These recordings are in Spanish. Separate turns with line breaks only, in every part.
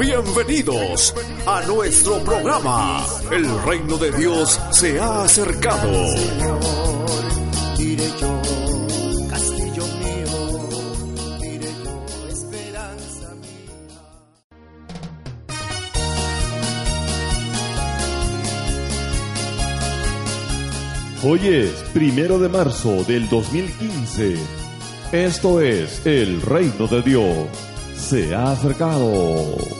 Bienvenidos a nuestro programa. El reino de Dios se ha acercado.
castillo mío, esperanza
Hoy es primero de marzo del 2015. Esto es el reino de Dios. Se ha acercado.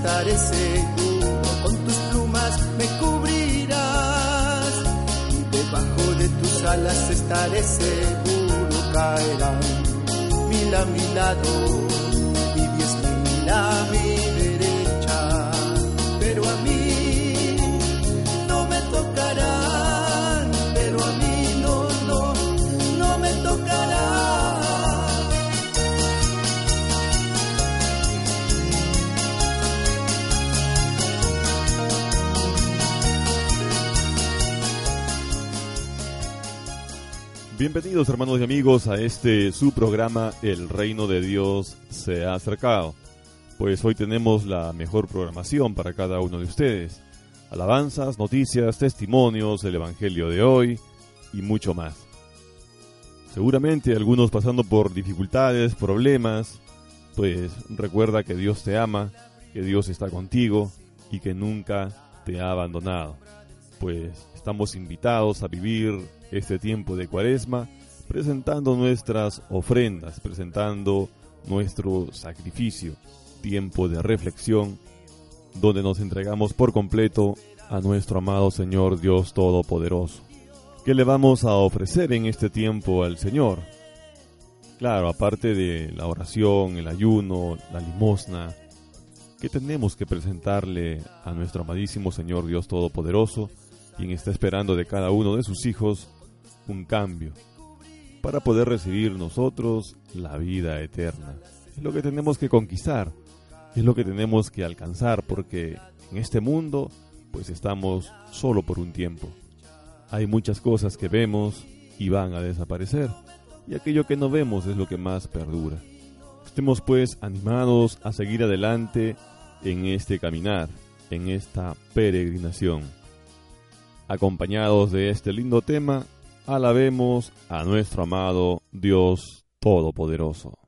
Estaré seguro. Con tus plumas me cubrirás y debajo de tus alas estaré seguro. Caerán mil a mi lado y diez mil a mi
Bienvenidos hermanos y amigos a este su programa El reino de Dios se ha acercado. Pues hoy tenemos la mejor programación para cada uno de ustedes. Alabanzas, noticias, testimonios, el Evangelio de hoy y mucho más. Seguramente algunos pasando por dificultades, problemas, pues recuerda que Dios te ama, que Dios está contigo y que nunca te ha abandonado. Pues estamos invitados a vivir este tiempo de cuaresma presentando nuestras ofrendas, presentando nuestro sacrificio, tiempo de reflexión, donde nos entregamos por completo a nuestro amado Señor Dios Todopoderoso. ¿Qué le vamos a ofrecer en este tiempo al Señor? Claro, aparte de la oración, el ayuno, la limosna, ¿qué tenemos que presentarle a nuestro amadísimo Señor Dios Todopoderoso, quien está esperando de cada uno de sus hijos un cambio para poder recibir nosotros la vida eterna? Es lo que tenemos que conquistar, es lo que tenemos que alcanzar, porque en este mundo pues estamos solo por un tiempo. Hay muchas cosas que vemos y van a desaparecer, y aquello que no vemos es lo que más perdura. Estemos pues animados a seguir adelante en este caminar, en esta peregrinación. Acompañados de este lindo tema, alabemos a nuestro amado Dios Todopoderoso.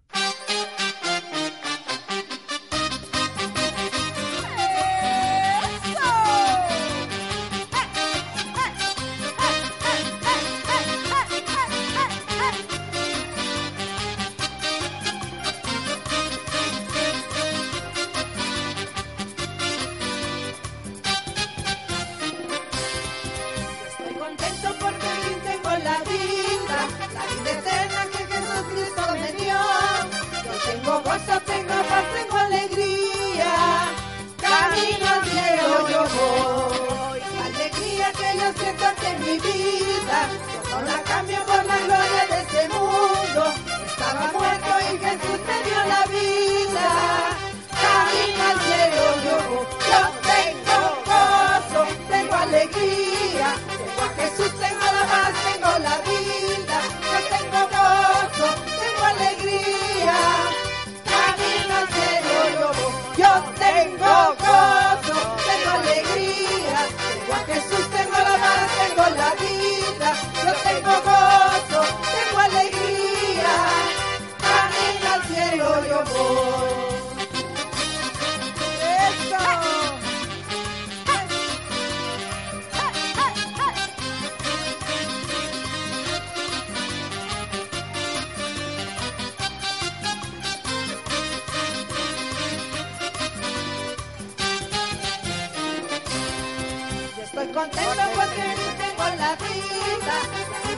Contento porque tengo la vida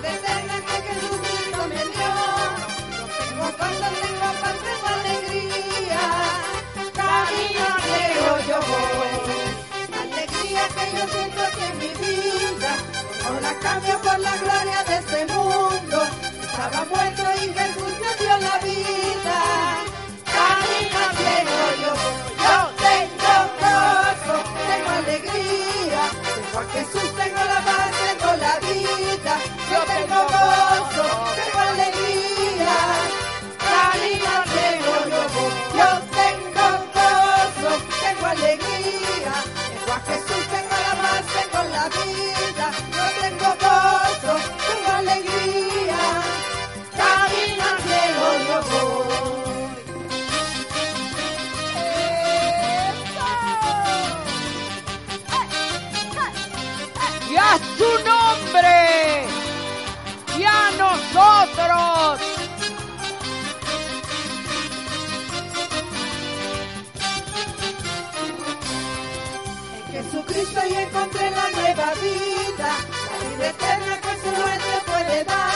de cerca que Jesucristo me dio. Yo tengo gozo, tengo paz, tengo alegría. Camino cielo yo voy. Alegría que yo siento que en mi vida no la cambio por la gloria de este mundo. Estaba muerto y Jesús me dio la vida. Jesús, tengo la paz, tengo la vida. Yo tengo gozo, tengo alegría. Al cielo yo. Yo tengo gozo, tengo alegría. Tengo a Jesús, tengo la paz, tengo la vida.
Nombre y a nosotros.
En Jesucristo yo encontré la nueva vida, la vida eterna que solamente puede dar.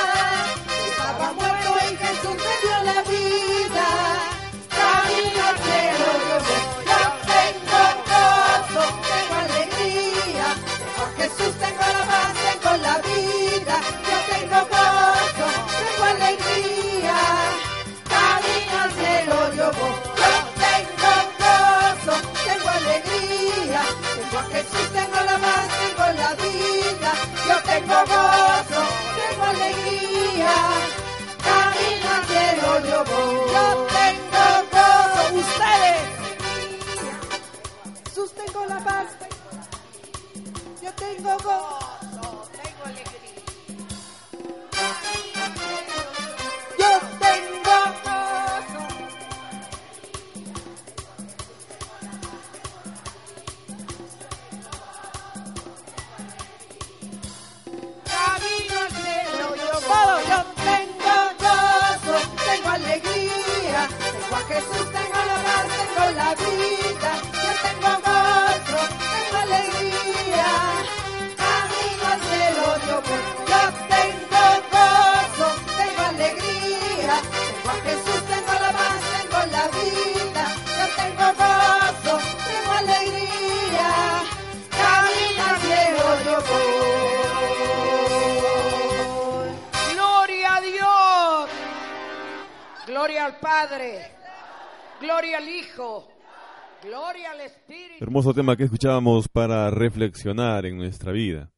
Hermoso tema que escuchábamos para reflexionar en nuestra vida.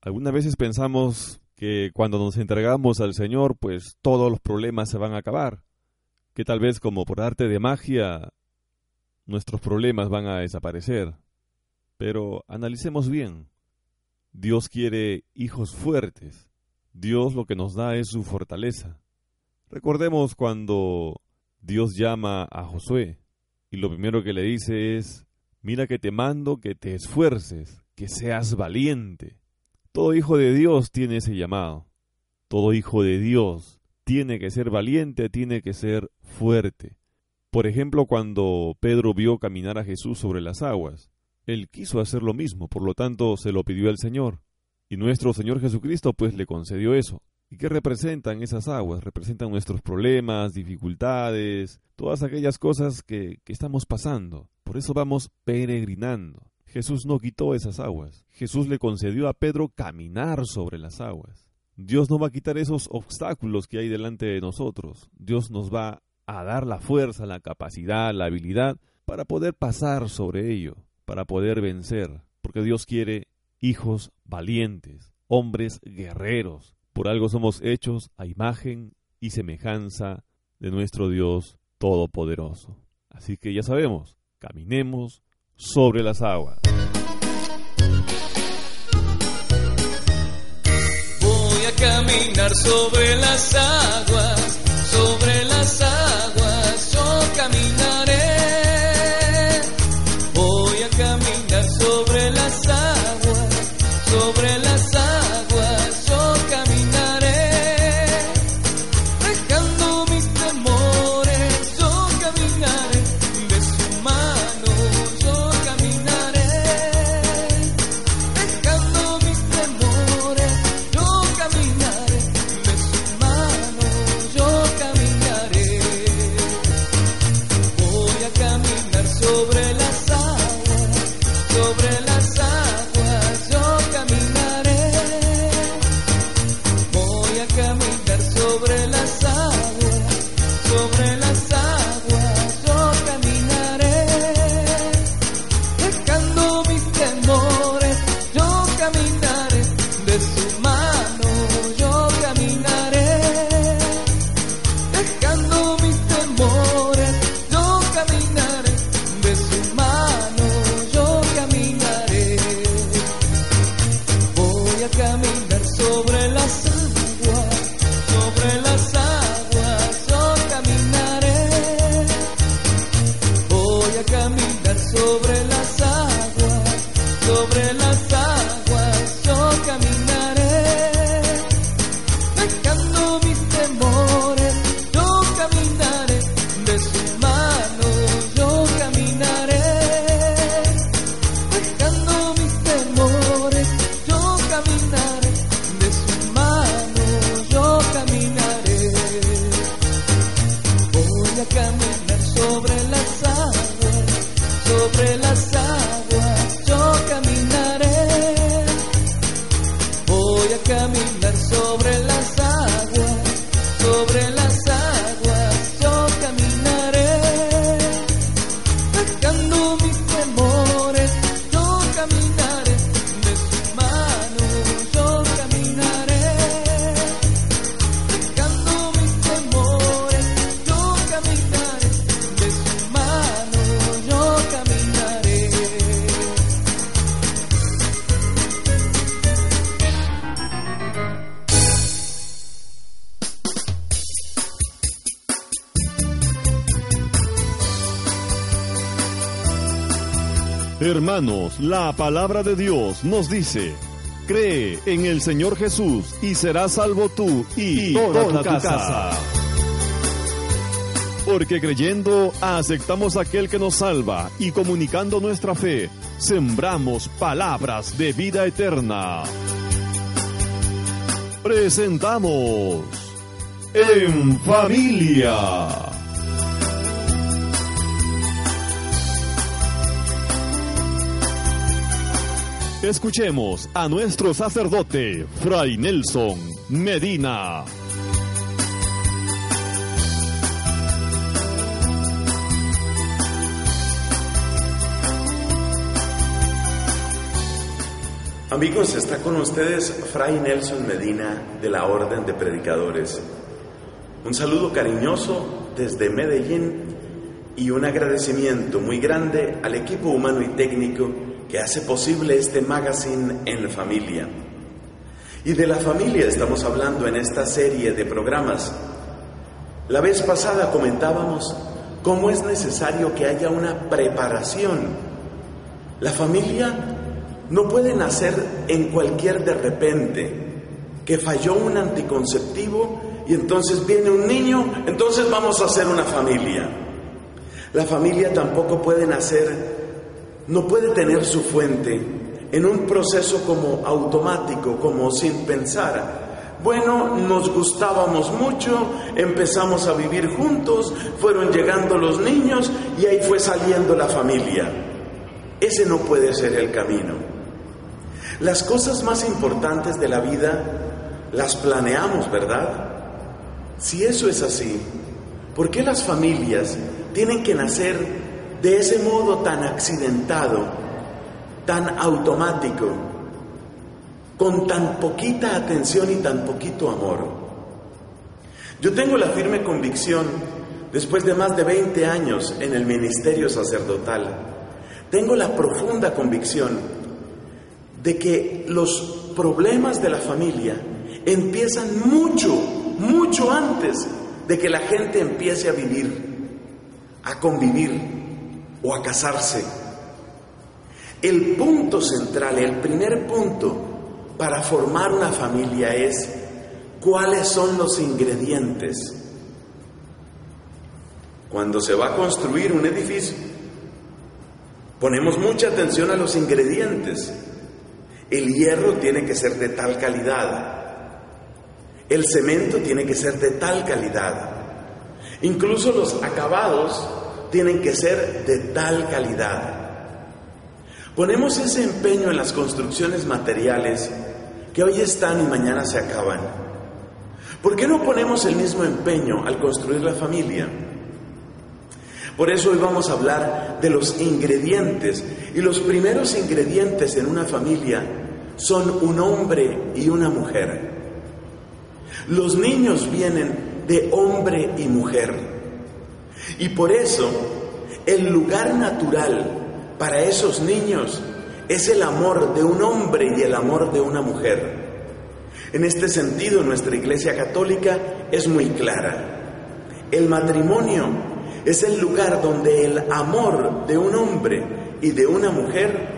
Algunas veces pensamos que cuando nos entregamos al Señor, pues todos los problemas se van a acabar. Que tal vez como por arte de magia, nuestros problemas van a desaparecer. Pero analicemos bien. Dios quiere hijos fuertes. Dios lo que nos da es su fortaleza. Recordemos cuando Dios llama a Josué y lo primero que le dice es, mira que te mando que te esfuerces, que seas valiente. Todo hijo de Dios tiene ese llamado. Todo hijo de Dios tiene que ser valiente, tiene que ser fuerte. Por ejemplo, cuando Pedro vio caminar a Jesús sobre las aguas, él quiso hacer lo mismo, por lo tanto se lo pidió al Señor. Y nuestro Señor Jesucristo pues le concedió eso. ¿Y qué representan esas aguas? Representan nuestros problemas, dificultades, todas aquellas cosas que, que estamos pasando. Por eso vamos peregrinando. Jesús no quitó esas aguas. Jesús le concedió a Pedro caminar sobre las aguas. Dios no va a quitar esos obstáculos que hay delante de nosotros. Dios nos va a dar la fuerza, la capacidad, la habilidad para poder pasar sobre ello, para poder vencer. Porque Dios quiere hijos valientes, hombres guerreros. Por algo somos hechos a imagen y semejanza de nuestro Dios Todopoderoso. Así que ya sabemos, caminemos sobre las aguas.
Voy a caminar sobre las aguas,
Hermanos, la palabra de Dios nos dice, cree en el Señor Jesús y serás salvo tú y, toda, tu casa. Porque creyendo aceptamos aquel que nos salva y comunicando nuestra fe, sembramos palabras de vida eterna. Presentamos En Familia. Escuchemos a nuestro sacerdote, Fray Nelson Medina.
Amigos, está con ustedes Fray Nelson Medina de la Orden de Predicadores. Un saludo cariñoso desde Medellín y un agradecimiento muy grande al equipo humano y técnico que hace posible este magazine en familia. Y de la familia estamos hablando en esta serie de programas. La vez pasada comentábamos cómo es necesario que haya una preparación. La familia no puede nacer en cualquier de repente, que falló un anticonceptivo y entonces viene un niño, entonces vamos a hacer una familia. La familia tampoco puede nacer, no puede tener su fuente en un proceso como automático, como sin pensar, Bueno, nos gustábamos mucho, empezamos a vivir juntos, fueron llegando los niños y ahí fue saliendo la familia. Ese no puede ser el camino. Las cosas más importantes de la vida las planeamos, ¿verdad? Si eso es así, ¿por qué las familias tienen que nacer de ese modo tan accidentado, tan automático, con tan poquita atención y tan poquito amor? Yo tengo la firme convicción, después de más de 20 años en el ministerio sacerdotal, tengo la profunda convicción de que los problemas de la familia empiezan mucho, mucho antes de que la gente empiece a vivir, a convivir o a casarse. El punto central, el primer punto para formar una familia es cuáles son los ingredientes. Cuando se va a construir un edificio, ponemos mucha atención a los ingredientes. El hierro tiene que ser de tal calidad, el cemento tiene que ser de tal calidad. Incluso los acabados tienen que ser de tal calidad. Ponemos ese empeño en las construcciones materiales que hoy están y mañana se acaban. ¿Por qué no ponemos el mismo empeño al construir la familia? Por eso hoy vamos a hablar de los ingredientes. Y los primeros ingredientes en una familia son un hombre y una mujer. Los niños vienen de hombre y mujer. Y por eso el lugar natural para esos niños es el amor de un hombre y el amor de una mujer. En este sentido, nuestra Iglesia Católica es muy clara. El matrimonio es el lugar donde el amor de un hombre y de una mujer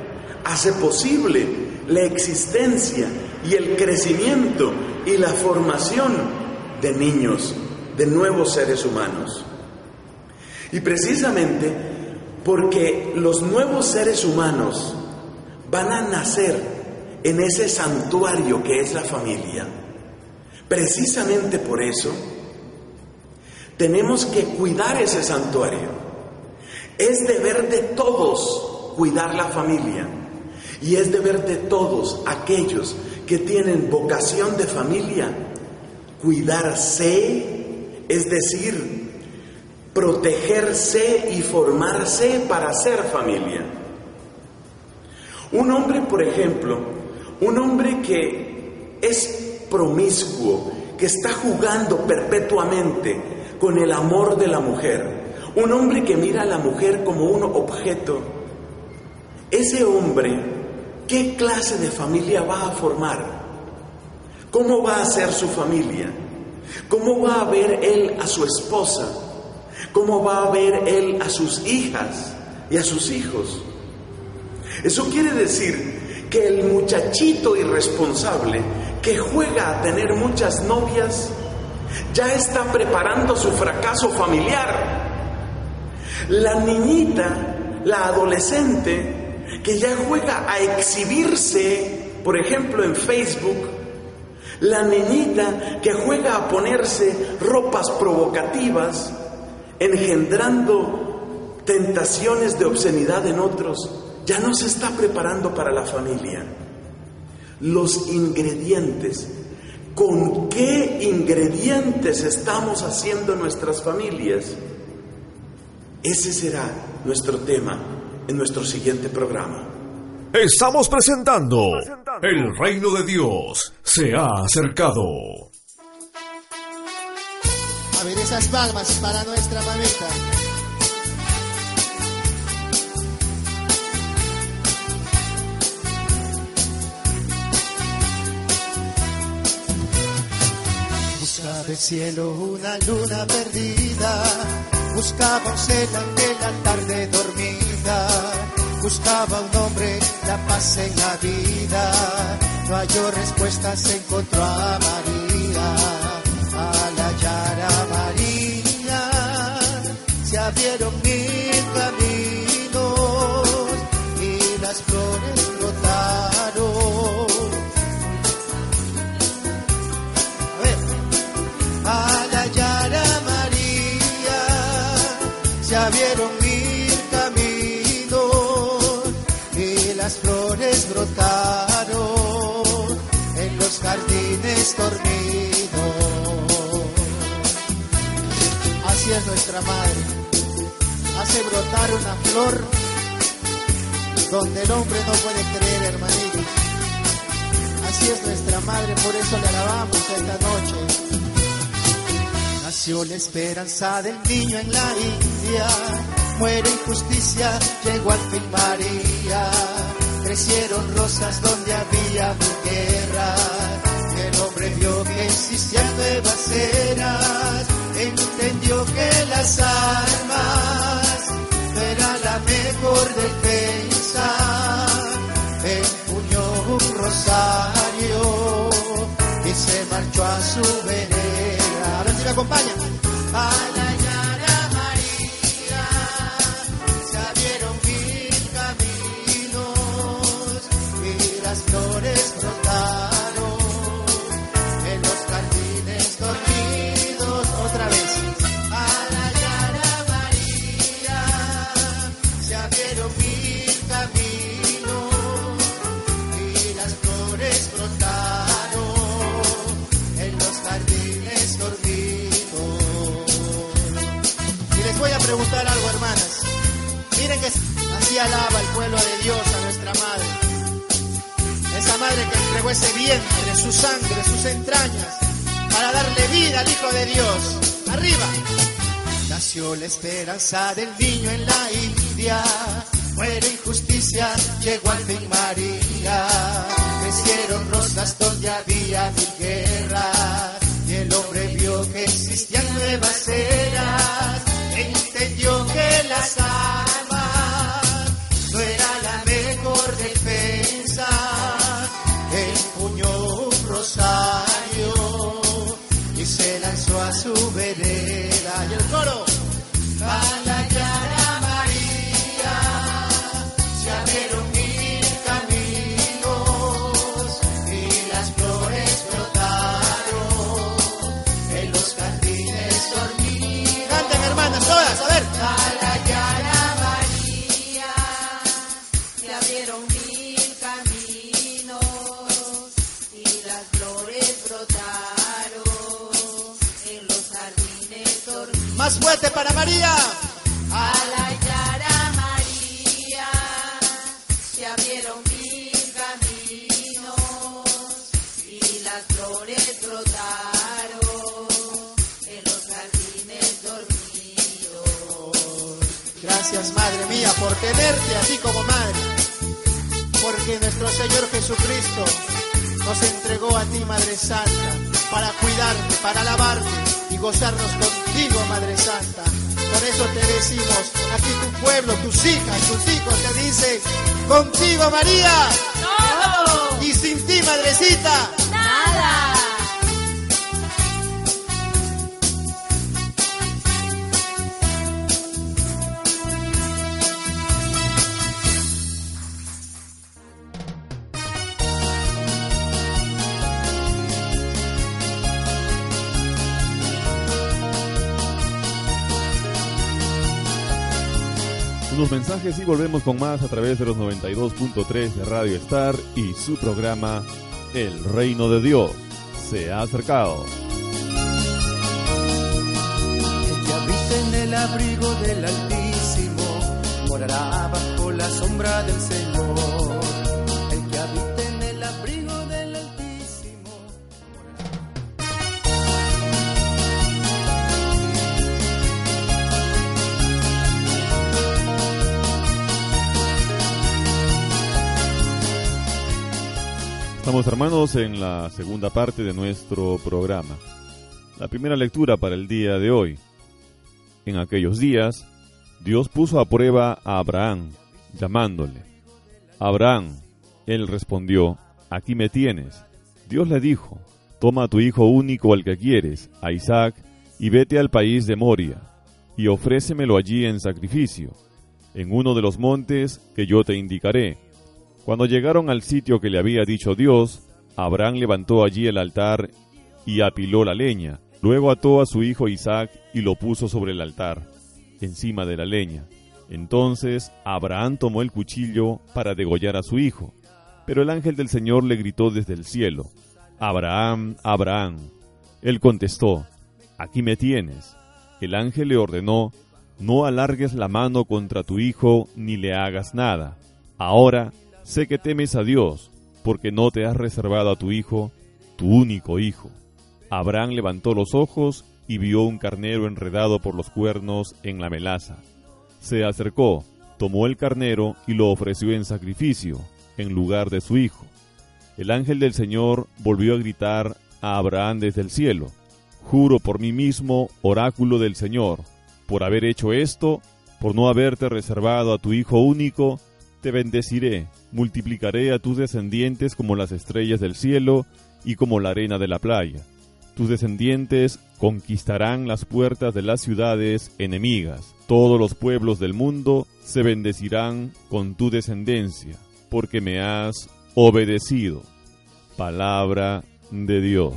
hace posible la existencia y el crecimiento y la formación de niños, de nuevos seres humanos. Y precisamente porque los nuevos seres humanos van a nacer en ese santuario que es la familia, precisamente por eso tenemos que cuidar ese santuario. Es deber de todos cuidar la familia y es deber de todos aquellos que tienen vocación de familia, cuidarse, es decir, protegerse y formarse para ser familia. Un hombre, por ejemplo, un hombre que es promiscuo, que está jugando perpetuamente con el amor de la mujer, un hombre que mira a la mujer como un objeto, ese hombre ¿Qué clase de familia va a formar? ¿Cómo va a ser su familia? ¿Cómo va a ver él a su esposa? ¿Cómo va a ver él a sus hijas y a sus hijos? Eso quiere decir que el muchachito irresponsable que juega a tener muchas novias ya está preparando su fracaso familiar. La niñita, la adolescente, que ya juega a exhibirse, por ejemplo, en Facebook, la niñita que juega a ponerse ropas provocativas, engendrando tentaciones de obscenidad en otros, ya no se está preparando para la familia. Los ingredientes, ¿con qué ingredientes estamos haciendo nuestras familias? Ese será nuestro tema en nuestro siguiente programa.
Estamos presentando El reino de Dios se ha acercado.
A ver esas palmas para nuestra mamita. Busca del cielo una luna perdida, buscaba un en la tarde dormida, buscaba un hombre la paz en la vida, no halló respuesta, se encontró a María, a la Yara María se abrieron mil caminos y las flores brotaron. A, ver. la Yara María se abrieron mil caminos y las flores brotaron en los jardines dormidos. Así es nuestra madre, hace brotar una flor donde el hombre no puede creer, hermanito. Así es nuestra madre, por eso le alabamos esta noche. Nació la esperanza del niño en la India, muere injusticia, llegó al fin María. Crecieron rosas donde había guerra, el hombre vio que existían nuevas eras, entendió que las armas no era la mejor defensa, empuñó un rosario y se marchó a su vereda. A ver si me acompaña. Alaba el pueblo de Dios a nuestra madre. Esa madre que entregó ese vientre, su sangre, sus entrañas, para darle vida al Hijo de Dios. Arriba. Nació la esperanza del niño en la India, muere injusticia, llegó al fin María. Crecieron rosas donde había mil y el hombre vio que existían nuevas eras, fuerte para María.
A la Yara María se abrieron mil caminos y las flores brotaron en los jardines dormidos.
Gracias, Madre mía, por tenerte así como madre. Porque nuestro Señor Jesucristo nos entregó a ti, Madre Santa, para cuidarte, para alabarte gozarnos contigo, Madre Santa. Por eso te decimos, aquí tu pueblo, tus hijas, tus hijos te dicen, contigo, María. Y sin ti, Madrecita.
Mensajes y volvemos con más a través de los 92.3 de Radio Star y su programa El Reino de Dios se ha acercado.
El que habita en el abrigo del Altísimo morará bajo la sombra del Señor.
Estamos hermanos en la segunda parte de nuestro programa. La primera lectura para el día de hoy. En aquellos días, Dios puso a prueba a Abraham, llamándole. Abraham, él respondió, aquí me tienes. Dios le dijo, toma a tu hijo único al que quieres, a Isaac, y vete al país de Moria, y ofrécemelo allí en sacrificio, en uno de los montes que yo te indicaré. Cuando llegaron al sitio que le había dicho Dios, Abraham levantó allí el altar y apiló la leña. Luego ató a su hijo Isaac y lo puso sobre el altar. encima de la leña. Entonces Abraham tomó el cuchillo para degollar a su hijo. Pero el ángel del Señor le gritó desde el cielo, Abraham, Abraham. Él contestó, Aquí me tienes. El ángel le ordenó, No alargues la mano contra tu hijo ni le hagas nada. Ahora sé que temes a Dios, porque no te has reservado a tu hijo, tu único hijo. Abraham levantó los ojos y vio un carnero enredado por los cuernos en la melaza. Se acercó, tomó el carnero y lo ofreció en sacrificio, en lugar de su hijo. El ángel del Señor volvió a gritar a Abraham desde el cielo, Juro por mí mismo, oráculo del Señor, por haber hecho esto, por no haberte reservado a tu hijo único, te bendeciré, multiplicaré a tus descendientes como las estrellas del cielo y como la arena de la playa. Tus descendientes conquistarán las puertas de las ciudades enemigas. Todos los pueblos del mundo se bendecirán con tu descendencia, porque me has obedecido. Palabra de Dios.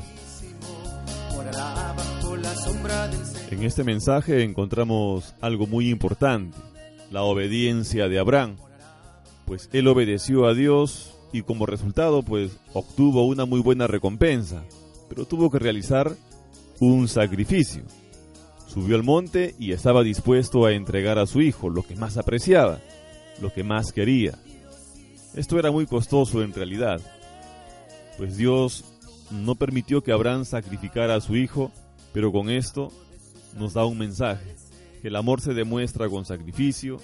En este mensaje encontramos algo muy importante, la obediencia de Abraham, pues él obedeció a Dios y como resultado pues obtuvo una muy buena recompensa, pero tuvo que realizar un sacrificio. Subió al monte y estaba dispuesto a entregar a su hijo lo que más apreciaba, lo que más quería. Esto era muy costoso en realidad, pues Dios no permitió que Abraham sacrificara a su hijo, pero con esto nos da un mensaje, que el amor se demuestra con sacrificio,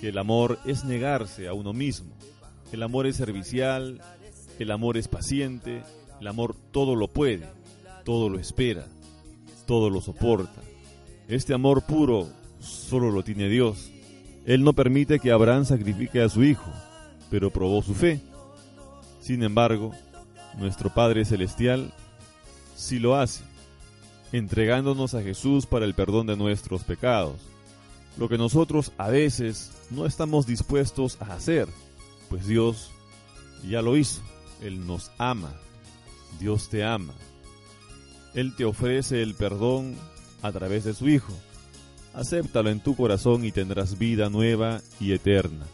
que el amor es negarse a uno mismo, el amor es servicial, el amor es paciente, el amor todo lo puede, todo lo espera, todo lo soporta. Este amor puro solo lo tiene Dios. Él no permite que Abraham sacrifique a su hijo, pero probó su fe. Sin embargo, nuestro Padre Celestial sí lo hace, entregándonos a Jesús para el perdón de nuestros pecados, lo que nosotros a veces no estamos dispuestos a hacer, pues Dios ya lo hizo, Él nos ama, Dios te ama, Él te ofrece el perdón a través de su Hijo. Acéptalo en tu corazón y tendrás vida nueva y eterna.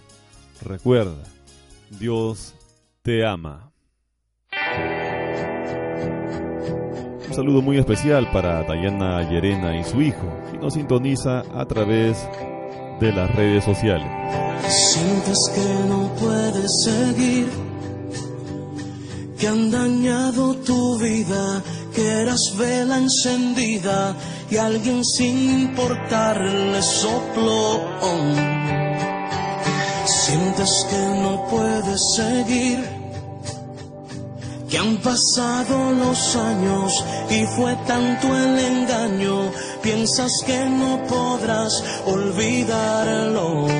Recuerda, Dios te ama. Saludo muy especial para Dayana Llerena y su hijo, que nos sintoniza a través de las redes sociales.
Sientes que no puedes seguir, que han dañado tu vida, que eras vela encendida y alguien sin importarle sopló. Sientes que no puedes seguir que han pasado los años y fue tanto el engaño, piensas que no podrás olvidarlo.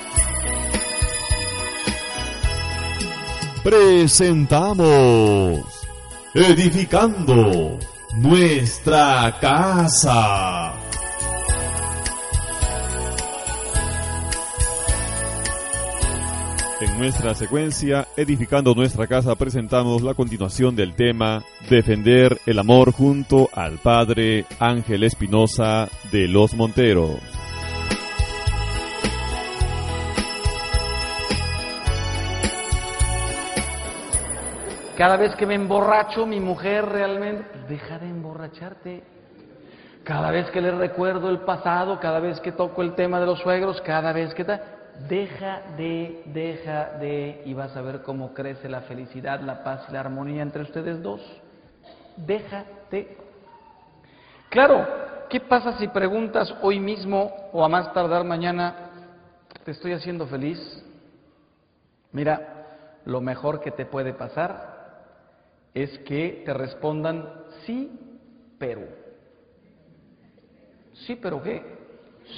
Presentamos Edificando nuestra casa. En nuestra secuencia, Edificando nuestra casa, presentamos la continuación del tema Defender el amor junto al Padre Ángel Espinosa de los Monteros.
Cada vez que me emborracho, mi mujer realmente, deja de emborracharte. Cada vez que le recuerdo el pasado, cada vez que toco el tema de los suegros, cada vez que tal, deja de, deja de, y vas a ver cómo crece la felicidad, la paz y la armonía entre ustedes dos. Deja de. Claro, ¿qué pasa si preguntas hoy mismo o a más tardar mañana, ¿te estoy haciendo feliz? Mira, lo mejor que te puede pasar es que te respondan sí, pero. Sí, pero qué?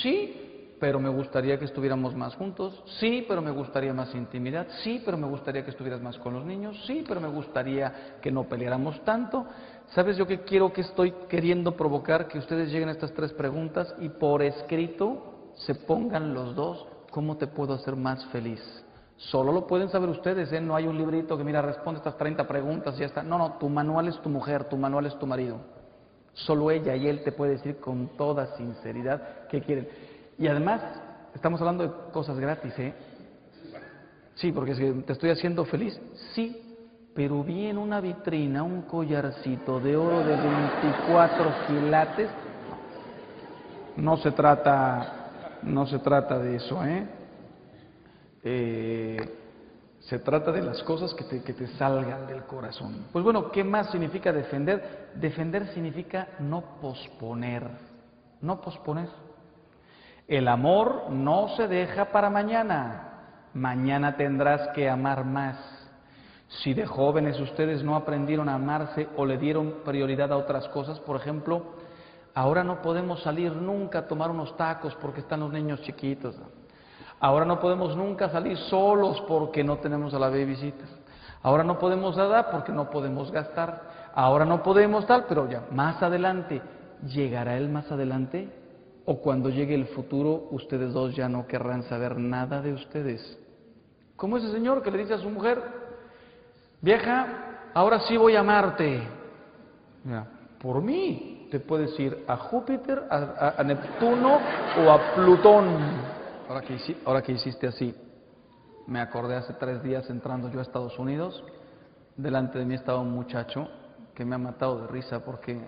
Sí, pero me gustaría que estuviéramos más juntos. Sí, pero me gustaría más intimidad. Sí, pero me gustaría que estuvieras más con los niños. Sí, pero me gustaría que no peleáramos tanto. ¿Sabes yo qué quiero que estoy queriendo provocar? Que ustedes lleguen a estas tres preguntas y por escrito se pongan los dos. ¿Cómo te puedo hacer más feliz? Solo lo pueden saber ustedes, ¿eh? No hay un librito que, mira, responde estas 30 preguntas y ya está. No, no, tu manual es tu mujer, tu manual es tu marido. Solo ella y él te puede decir con toda sinceridad qué quieren. Y además, estamos hablando de cosas gratis, ¿eh? Sí, porque si te estoy haciendo feliz, sí, pero vi en una vitrina un collarcito de oro de 24 quilates. No se trata, no se trata de eso, ¿eh? Eh se trata de las cosas que te, que te salgan del corazón. Pues bueno, ¿qué más significa defender? Defender significa no posponer, no posponer. El amor no se deja para mañana. Mañana tendrás que amar más. Si de jóvenes ustedes no aprendieron a amarse o le dieron prioridad a otras cosas, por ejemplo, ahora no podemos salir nunca a tomar unos tacos porque están los niños chiquitos. Ahora no podemos nunca salir solos porque no tenemos a la babysitter. Ahora no podemos dar porque no podemos gastar. Ahora no podemos tal, pero ya, más adelante, ¿llegará él más adelante? ¿O cuando llegue el futuro, ustedes dos ya no querrán saber nada de ustedes? Como ese señor que le dice a su mujer, vieja, ahora sí voy a amarte. por mí, te puedes ir a Júpiter, a Neptuno o a Plutón. Ahora que, ahora que hiciste así, me acordé hace tres días entrando yo a Estados Unidos, delante de mí estaba un muchacho que me ha matado de risa porque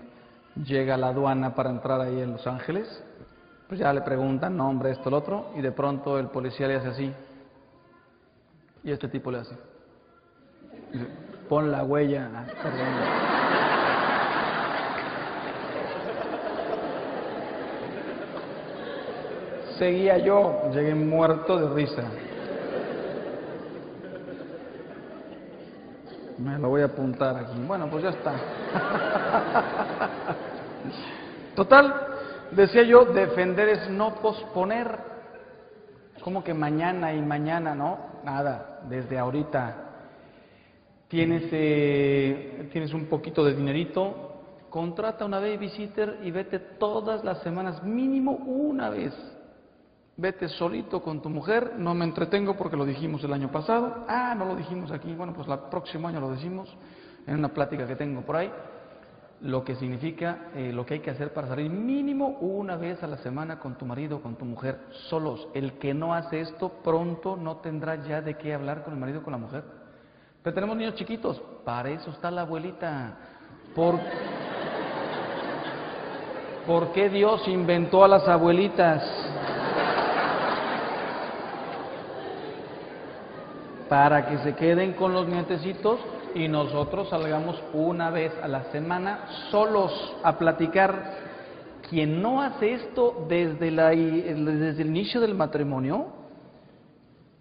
llega a la aduana para entrar ahí en Los Ángeles, pues ya le preguntan nombre, esto, lo otro, y de pronto el policía le hace así, y este tipo le hace, pon la huella, seguía yo, llegué muerto de risa. Me lo voy a apuntar aquí. Bueno, pues ya está. Total, decía yo, defender es no posponer. Como que mañana y mañana, ¿no? Nada, desde ahorita. Tienes, eh, tienes un poquito de dinerito, contrata una babysitter y vete todas las semanas, mínimo una vez Vete solito con tu mujer, no me entretengo porque lo dijimos el año pasado. Ah, no lo dijimos aquí. Bueno, pues el próximo año lo decimos en una plática que tengo por ahí. Lo que significa eh, lo que hay que hacer para salir mínimo una vez a la semana con tu marido, con tu mujer, solos. El que no hace esto pronto no tendrá ya de qué hablar con el marido o con la mujer. Pero tenemos niños chiquitos, para eso está la abuelita. ¿Por, ¿Por qué Dios inventó a las abuelitas? Para que se queden con los nietecitos y nosotros salgamos una vez a la semana solos a platicar. Quien no hace esto desde, la, desde el inicio del matrimonio,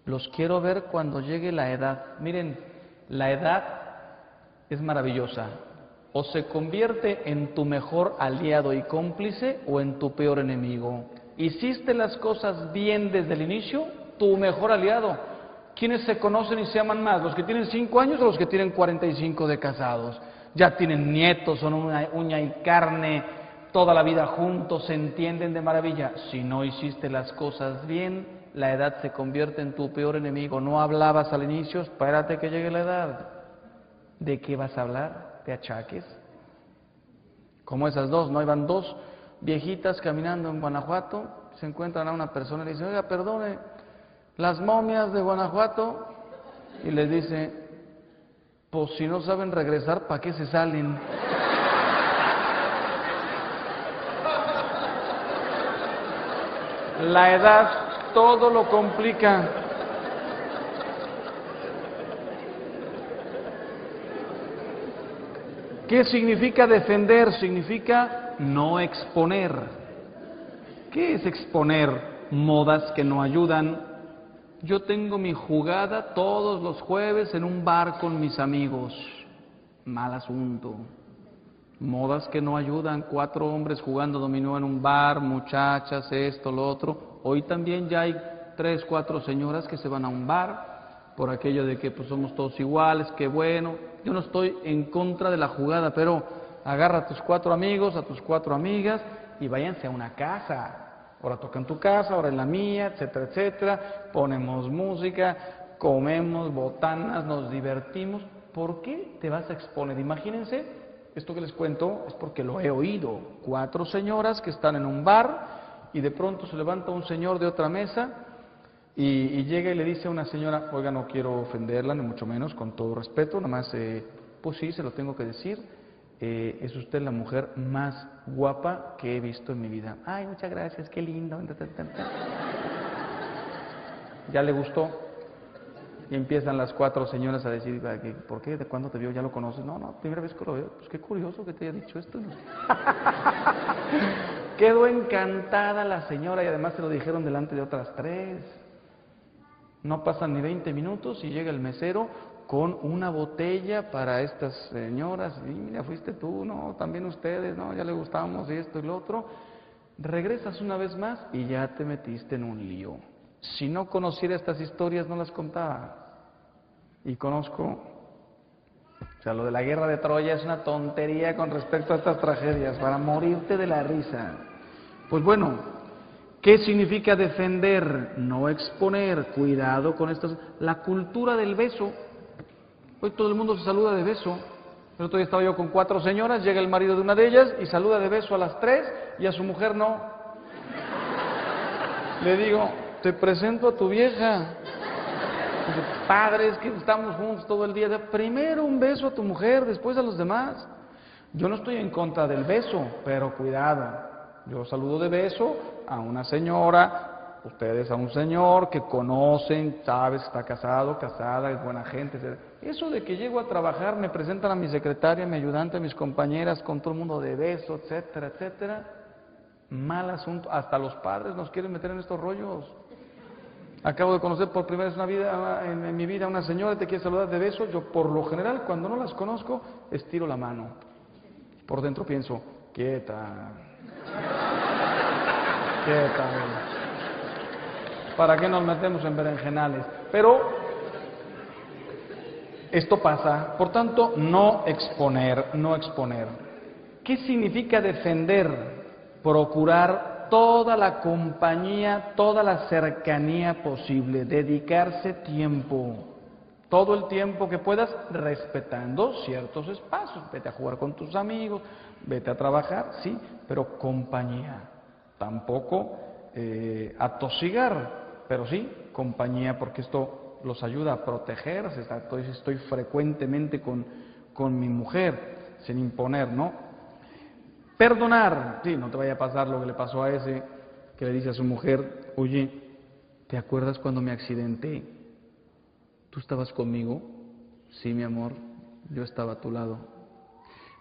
los quiero ver cuando llegue la edad. Miren, la edad es maravillosa. O se convierte en tu mejor aliado y cómplice o en tu peor enemigo. Hiciste las cosas bien desde el inicio, tu mejor aliado. ¿Quiénes se conocen y se aman más? ¿Los que tienen cinco años o los que tienen 45 de casados? Ya tienen nietos, son una uña y carne, toda la vida juntos, se entienden de maravilla. Si no hiciste las cosas bien, la edad se convierte en tu peor enemigo. No hablabas al inicio, espérate que llegue la edad. ¿De qué vas a hablar? ¿De achaques? Como esas dos, ¿no? Iban dos viejitas caminando en Guanajuato, se encuentran a una persona y le dicen, oiga, perdone, las momias de Guanajuato, y les dice, pues si no saben regresar, ¿para qué se salen? La edad todo lo complica. ¿Qué significa defender? Significa no exponer. ¿Qué es exponer? Modas que no ayudan. Yo tengo mi jugada todos los jueves en un bar con mis amigos. Mal asunto. Modas que no ayudan. Cuatro hombres jugando dominó en un bar, muchachas, esto, lo otro. Hoy también ya hay tres, cuatro señoras que se van a un bar por aquello de que pues somos todos iguales, qué bueno. Yo no estoy en contra de la jugada, pero agarra a tus cuatro amigos, a tus cuatro amigas y váyanse a una casa. Ahora toca en tu casa, ahora en la mía, etcétera, etcétera. Ponemos música, comemos botanas, nos divertimos. ¿Por qué te vas a exponer? Imagínense, esto que les cuento es porque lo he oído. Cuatro señoras que están en un bar y de pronto se levanta un señor de otra mesa y, llega y le dice a una señora, oiga, no quiero ofenderla, ni mucho menos, con todo respeto, nada más, eh, pues sí, se lo tengo que decir, eh, es usted la mujer más guapa que he visto en mi vida. Ay, muchas gracias, qué lindo. Ya le gustó. Y empiezan las cuatro señoras a decir, ¿por qué? ¿De cuándo te vio? ¿Ya lo conoces? No, no, primera vez que lo veo. Pues qué curioso que te haya dicho esto. Quedó encantada la señora y además se lo dijeron delante de otras tres. No pasan ni 20 minutos y llega el mesero con una botella para estas señoras. Y mira, fuiste tú, no, también ustedes, no, ya le gustamos y esto y lo otro. Regresas una vez más y ya te metiste en un lío. Si no conociera estas historias, no las contaba. Y conozco, o sea, lo de la guerra de Troya es una tontería con respecto a estas tragedias, para morirte de la risa. Pues bueno, ¿Qué significa defender? No exponer, cuidado con estas. La cultura del beso. Hoy todo el mundo se saluda de beso. El otro día estaba yo con cuatro señoras, llega el marido de una de ellas y saluda de beso a las tres y a su mujer no. Le digo, te presento a tu vieja. Padres que estamos juntos todo el día. Primero un beso a tu mujer, después a los demás. Yo no estoy en contra del beso, pero cuidado. Yo saludo de beso a una señora, ustedes a un señor que conocen, sabes, está casado, casada, es buena gente. Eso de que llego a trabajar, me presentan a mi secretaria, mi ayudante, a mis compañeras, con todo el mundo de beso, etcétera, etcétera. Mal asunto. Hasta los padres nos quieren meter en estos rollos. Acabo de conocer por primera vez una vida, en, mi vida una señora te quiere saludar de beso. Yo, por lo general, cuando no las conozco, estiro la mano. Por dentro pienso, quieta, ¿Qué ¿Para qué nos metemos en berenjenales? Pero esto pasa, por tanto, no exponer, no exponer. ¿Qué significa defender? Procurar toda la compañía, toda la cercanía posible, dedicarse tiempo, todo el tiempo que puedas, respetando ciertos espacios. Vete a jugar con tus amigos, vete a trabajar, sí, pero compañía tampoco eh, atosigar, pero sí compañía, porque esto los ayuda a protegerse. Estoy, estoy frecuentemente con, con mi mujer, sin imponer, ¿no? Perdonar, sí, no te vaya a pasar lo que le pasó a ese que le dice a su mujer, oye, ¿te acuerdas cuando me accidenté? ¿Tú estabas conmigo? Sí, mi amor, yo estaba a tu lado.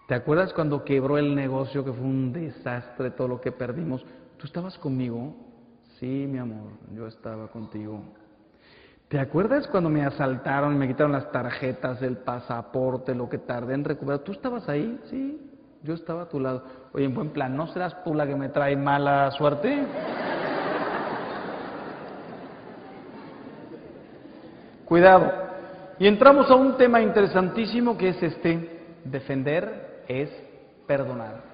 ¿Te acuerdas cuando quebró el negocio, que fue un desastre todo lo que perdimos? ¿Tú estabas conmigo? Sí, mi amor, yo estaba contigo. ¿Te acuerdas cuando me asaltaron y me quitaron las tarjetas, el pasaporte, lo que tardé en recuperar? ¿Tú estabas ahí? Sí, yo estaba a tu lado. Oye, en buen plan, ¿no serás tú la que me trae mala suerte? Cuidado. Y entramos a un tema interesantísimo que es este, defender es perdonar.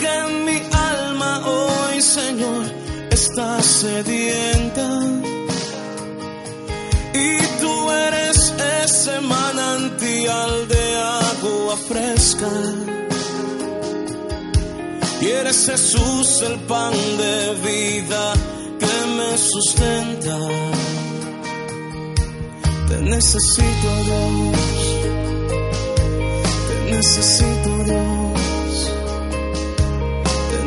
porque mi alma hoy, Señor, está sedienta. Y tú eres ese manantial de agua fresca. Y eres Jesús el pan de vida que me sustenta. Te necesito, Dios. Te necesito, Dios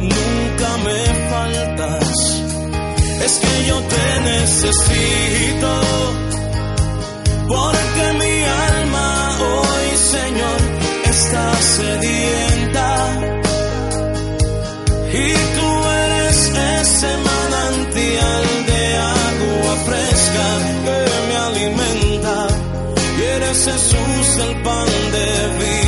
nunca me faltas. Es que yo te necesito, porque mi alma hoy, Señor, está sedienta. Y tú eres ese manantial de agua fresca que me alimenta. Y eres Jesús el pan de vida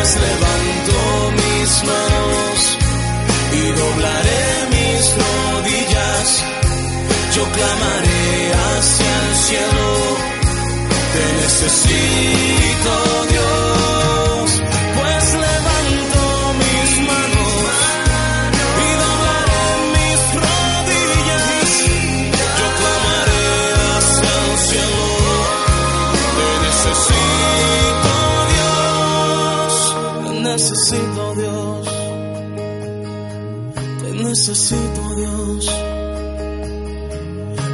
pues levanto mis manos y doblaré mis rodillas. Yo clamaré hacia el cielo, te necesito Dios, necesito Dios,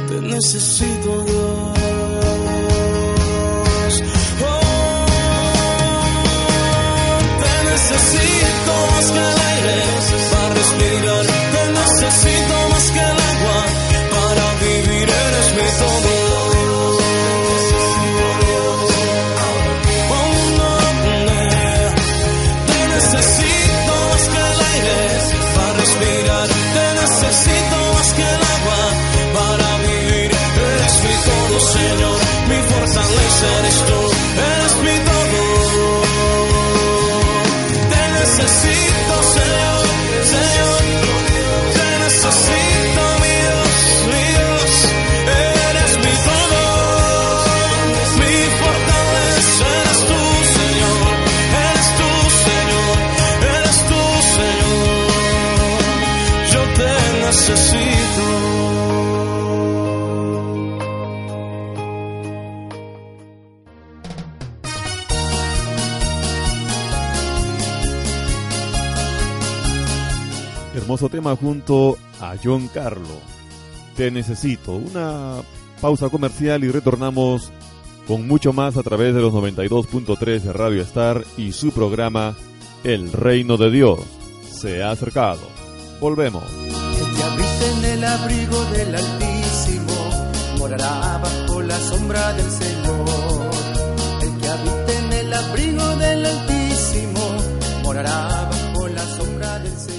te necesito Dios.
Hermoso tema junto a John Carlo. Te necesito. Una pausa comercial y retornamos con mucho más a través de los 92.3 de Radio Star y su programa El Reino de Dios se ha acercado. Volvemos.
El que habita en el abrigo del Altísimo morará bajo la sombra del Señor. El que habita en el abrigo del Altísimo morará bajo la sombra del Señor.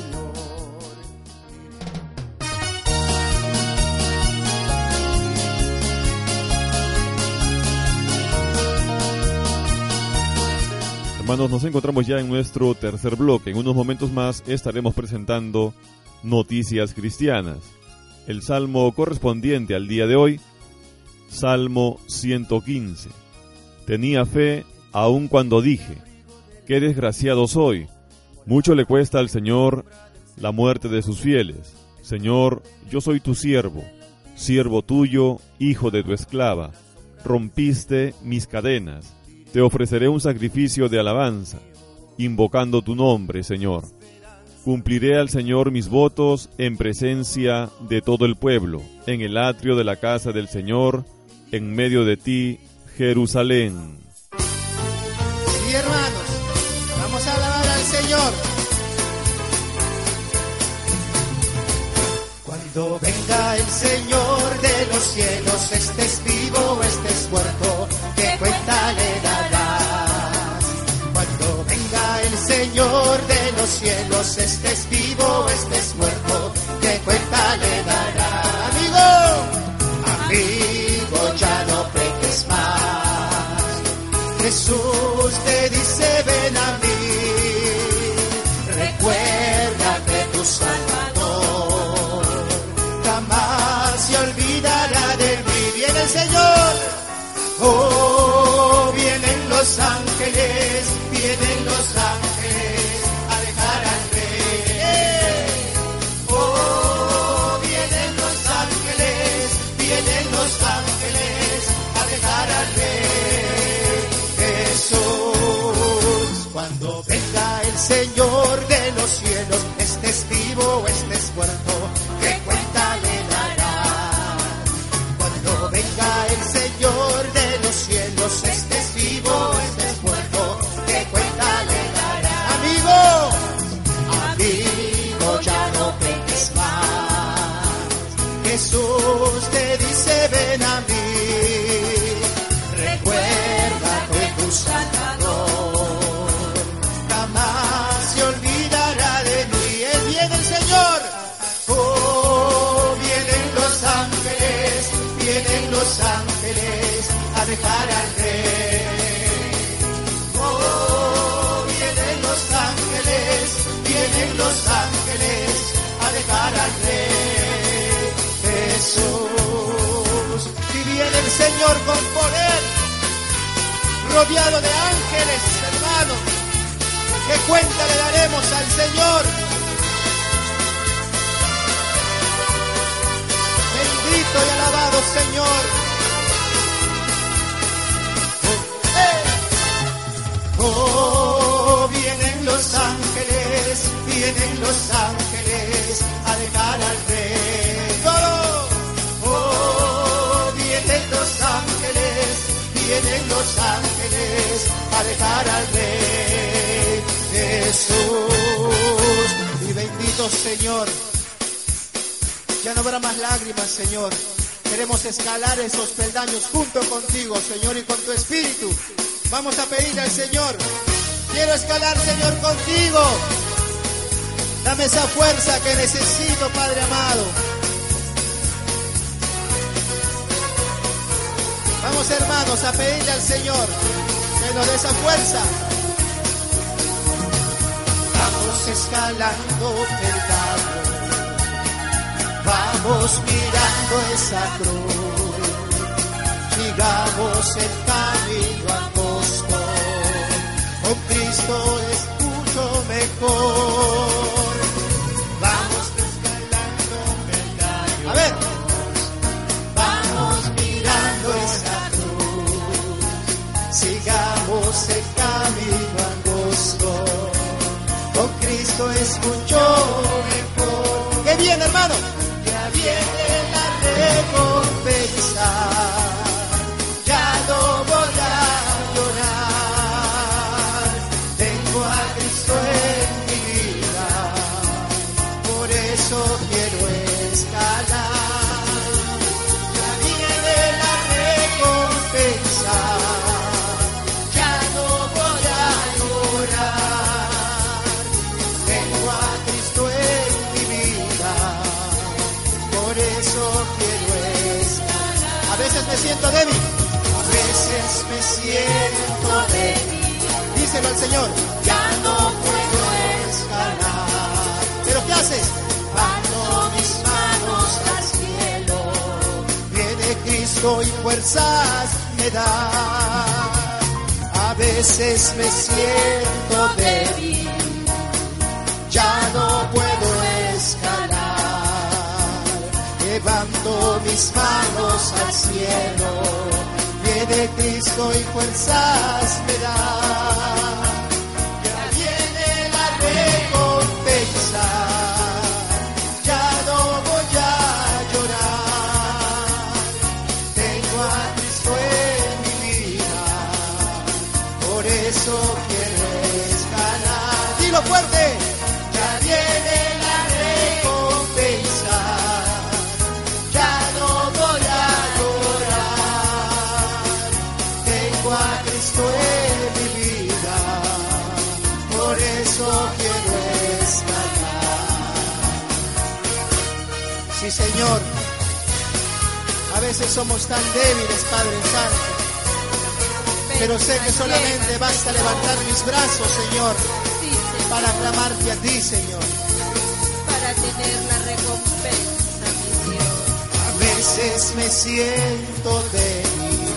Hermanos, nos encontramos ya en nuestro tercer bloque. En unos momentos más estaremos presentando noticias cristianas. El salmo correspondiente al día de hoy, Salmo 115. Tenía fe aun cuando dije, qué desgraciado soy. Mucho le cuesta al Señor la muerte de sus fieles. Señor, yo soy tu siervo, siervo tuyo, hijo de tu esclava. Rompiste mis cadenas te ofreceré un sacrificio de alabanza, invocando tu nombre, Señor. Cumpliré al Señor mis votos en presencia de todo el pueblo, en el atrio de la casa del Señor, en medio de ti, Jerusalén.
Sí, hermanos, vamos a alabar al Señor. Cuando venga el Señor de los cielos, estés vivo o estés muerto, ¿qué cuenta le darás? Cuando venga el Señor de los cielos, estés vivo o estés muerto, ¿qué cuenta le darás? Amigo, amigo, ya no peques más. Jesús te los ángeles, vienen los ángeles a dejar al rey. Oh, vienen los ángeles, vienen los ángeles a dejar al rey. Jesús, cuando venga el Señor de los cielos, estés vivo o estés muerto, Señor con poder, rodeado de ángeles, hermano. ¿Qué cuenta le daremos al Señor? Bendito y alabado Señor. Oh. Oh, vienen los ángeles, vienen los ángeles a dejar al rey. Vienen los ángeles a dejar al rey. Jesús, y bendito Señor. Ya no habrá más lágrimas, Señor. Queremos escalar esos peldaños junto contigo, Señor, y con tu espíritu. Vamos a pedirle al Señor. Quiero escalar, Señor, contigo. Dame esa fuerza que necesito, Padre amado. Vamos, hermanos, a al Señor que nos dé esa fuerza. Vamos escalando peldaños. Vamos mirando esa cruz, sigamos el camino angosto, con Cristo es mucho mejor. Eso es mucho mejor. ¿Qué viene, hermano? Ya viene la recompensa. Siento débil. A veces me siento débil. Díselo al Señor. Ya no puedo escalar. ¿Pero qué haces? Bajo mis manos al cielo. Viene Cristo y fuerzas me da. A veces me siento débil. Ya no puedo escalar. Levanto mis manos al Y fuerzas me. Señor. A veces somos tan débiles, Padre Santo. Pero sé que solamente basta levantar mis brazos, Señor, para clamarte a ti, Señor.
para tener la recompensa, mi Dios.
A veces me siento débil,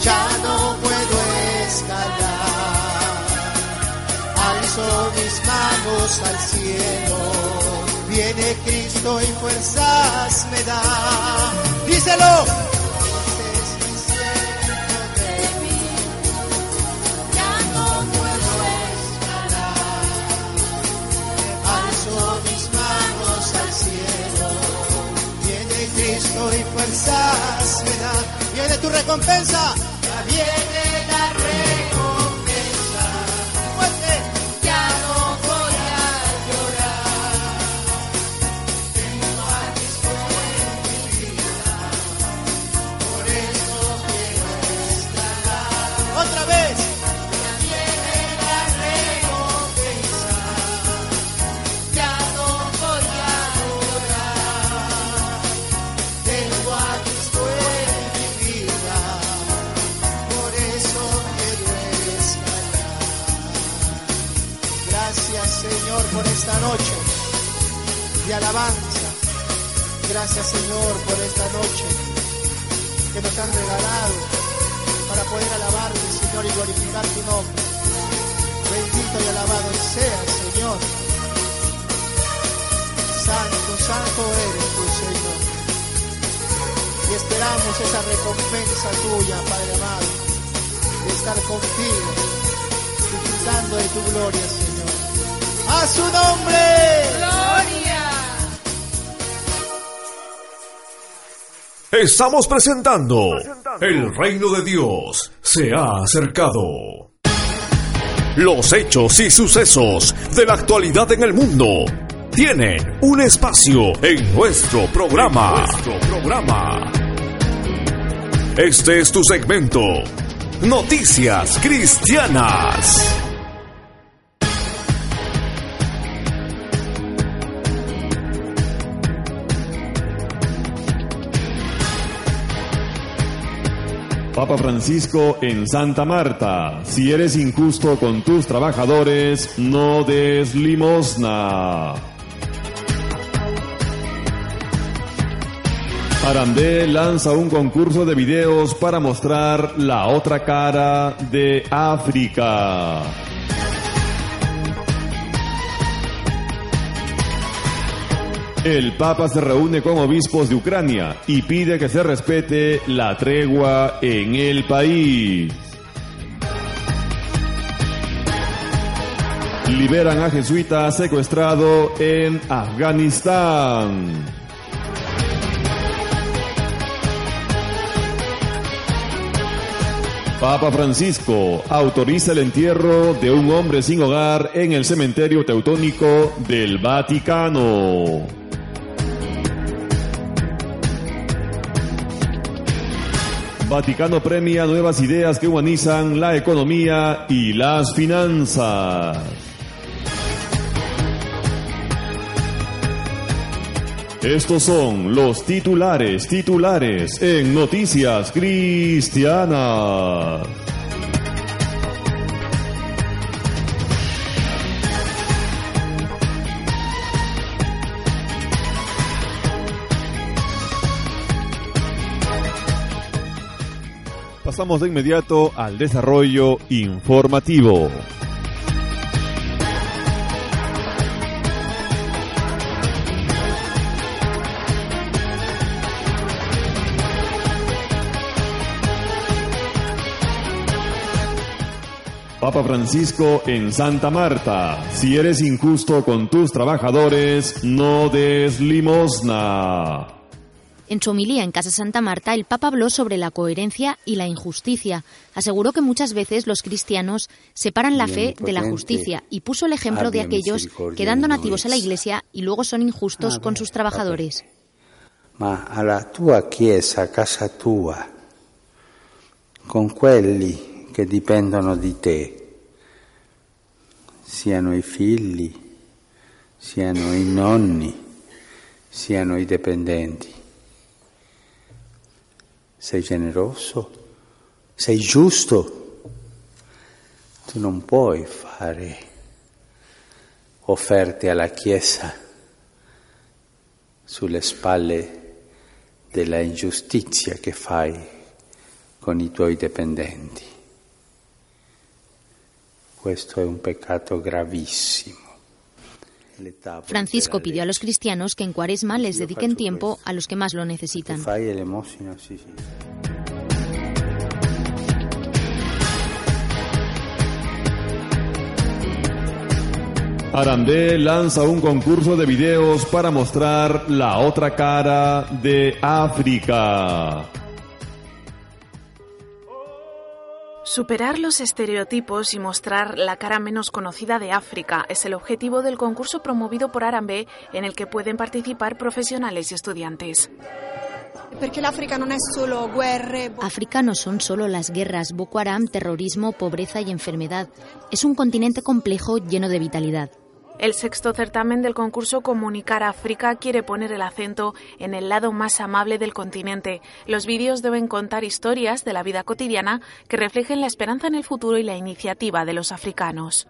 ya no puedo escalar. Alzo mis manos al cielo, viene Cristo y fuerzas me da. Díselo.
Ya no puedo escalar.
Alzo mis manos al cielo. Viene Cristo y fuerzas me da. Viene tu recompensa.
Estamos presentando El reino de Dios se ha acercado. Los hechos y sucesos de la actualidad en el mundo tienen un espacio en nuestro programa. Este es tu segmento. Noticias Cristianas.
Papa Francisco en Santa Marta. Si eres injusto con tus trabajadores, no des limosna. Arandé lanza un concurso de videos para mostrar la otra cara de África. El Papa se reúne con obispos de Ucrania y pide que se respete la tregua en el país. Liberan a jesuita secuestrado en Afganistán. Papa Francisco autoriza el entierro de un hombre sin hogar en el cementerio teutónico del Vaticano. Vaticano premia nuevas ideas que humanizan la economía y las finanzas. Estos son los titulares, titulares en Noticias Cristianas. Pasamos de inmediato al desarrollo informativo. Papa Francisco en Santa Marta, si eres injusto con tus trabajadores, no des limosna.
En su homilía en Casa Santa Marta, el Papa habló sobre la coherencia y la injusticia. Aseguró que muchas veces los cristianos separan la fe de la justicia y puso el ejemplo de aquellos que dan donativos a la Iglesia y luego son injustos con sus trabajadores.
Ma alla tua chiesa, casa tua, con quelli che dipendono di te, siano i figli, siano i nonni, siano i dipendenti. Sei generoso? Sei giusto? Tu non puoi fare offerte alla Chiesa sulle spalle della ingiustizia che fai con i tuoi dipendenti. Questo è un peccato gravissimo.
Francisco pidió a los cristianos que en Cuaresma les dediquen tiempo a los que más lo necesitan.
Arandé lanza un concurso de videos para mostrar la otra cara de África.
Superar los estereotipos y mostrar la cara menos conocida de África es el objetivo del concurso promovido por Arambe en el que pueden participar profesionales y estudiantes.
África no son solo las guerras, Boko Haram, terrorismo, pobreza y enfermedad. Es un continente complejo lleno de vitalidad.
El sexto certamen del concurso Comunicar África quiere poner el acento en el lado más amable del continente. Los vídeos deben contar historias de la vida cotidiana que reflejen la esperanza en el futuro y la iniciativa de los africanos.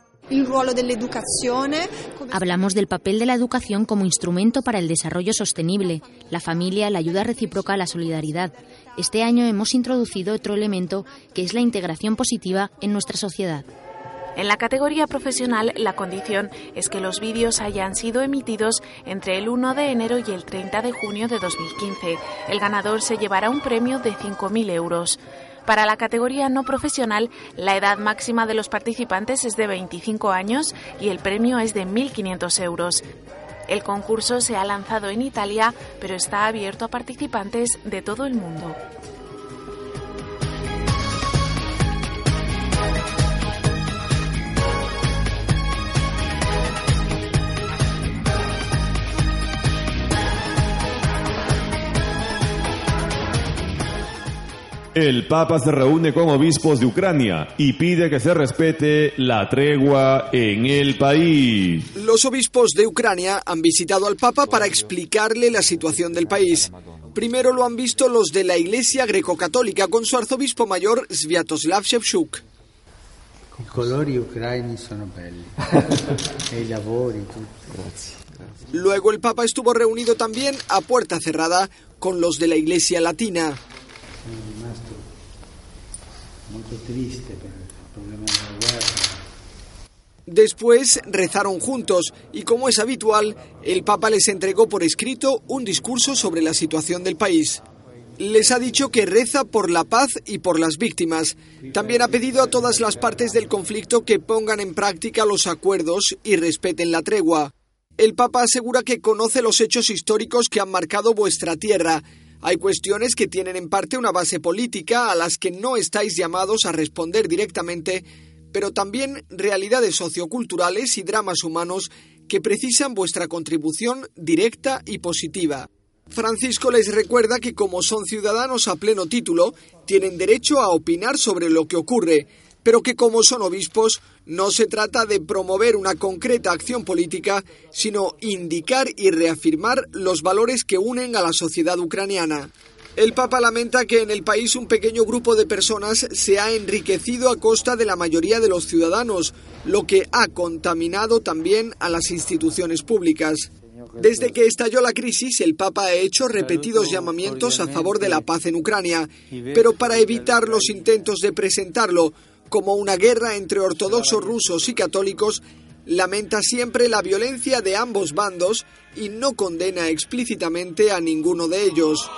Hablamos del papel de la educación como instrumento para el desarrollo sostenible, la familia, la ayuda recíproca, la solidaridad. Este año hemos introducido otro elemento que es la integración positiva en nuestra sociedad.
En la categoría profesional, la condición es que los vídeos hayan sido emitidos entre el 1 de enero y el 30 de junio de 2015. El ganador se llevará un premio de 5.000 euros. Para la categoría no profesional, la edad máxima de los participantes es de 25 años y el premio es de 1.500 euros. El concurso se ha lanzado en Italia, pero está abierto a participantes de todo el mundo.
El Papa se reúne con obispos de Ucrania y pide que se respete la tregua en el país.
Los obispos de Ucrania han visitado al Papa para explicarle la situación del país. Primero lo han visto los de la Iglesia greco-católica con su arzobispo mayor Sviatoslav Shevchuk.
I colori ucraini sono belli. e i lavori, tutto.
Luego el Papa estuvo reunido también a puerta cerrada con los de la Iglesia Latina.
Molto triste.
Después rezaron juntos y como es habitual, el Papa les entregó por escrito un discurso sobre la situación del país. Les ha dicho que reza por la paz y por las víctimas. También ha pedido a todas las partes del conflicto que pongan en práctica los acuerdos y respeten la tregua. El Papa asegura que conoce los hechos históricos que han marcado vuestra tierra. Hay cuestiones que tienen en parte una base política a las que no estáis llamados a responder directamente, pero también realidades socioculturales y dramas humanos que precisan vuestra contribución directa y positiva. Francisco les recuerda que como son ciudadanos a pleno título, tienen derecho a opinar sobre lo que ocurre, pero que como son obispos, no se trata de promover una concreta acción política, sino indicar y reafirmar los valores que unen a la sociedad ucraniana. El Papa lamenta que en el país un pequeño grupo de personas se ha enriquecido a costa de la mayoría de los ciudadanos, lo que ha contaminado también a las instituciones públicas. Desde que estalló la crisis, el Papa ha hecho repetidos llamamientos a favor de la paz en Ucrania, pero para evitar los intentos de presentarlo como una guerra entre ortodoxos rusos y católicos, lamenta siempre la violencia de ambos bandos y no condena explícitamente a ninguno de ellos.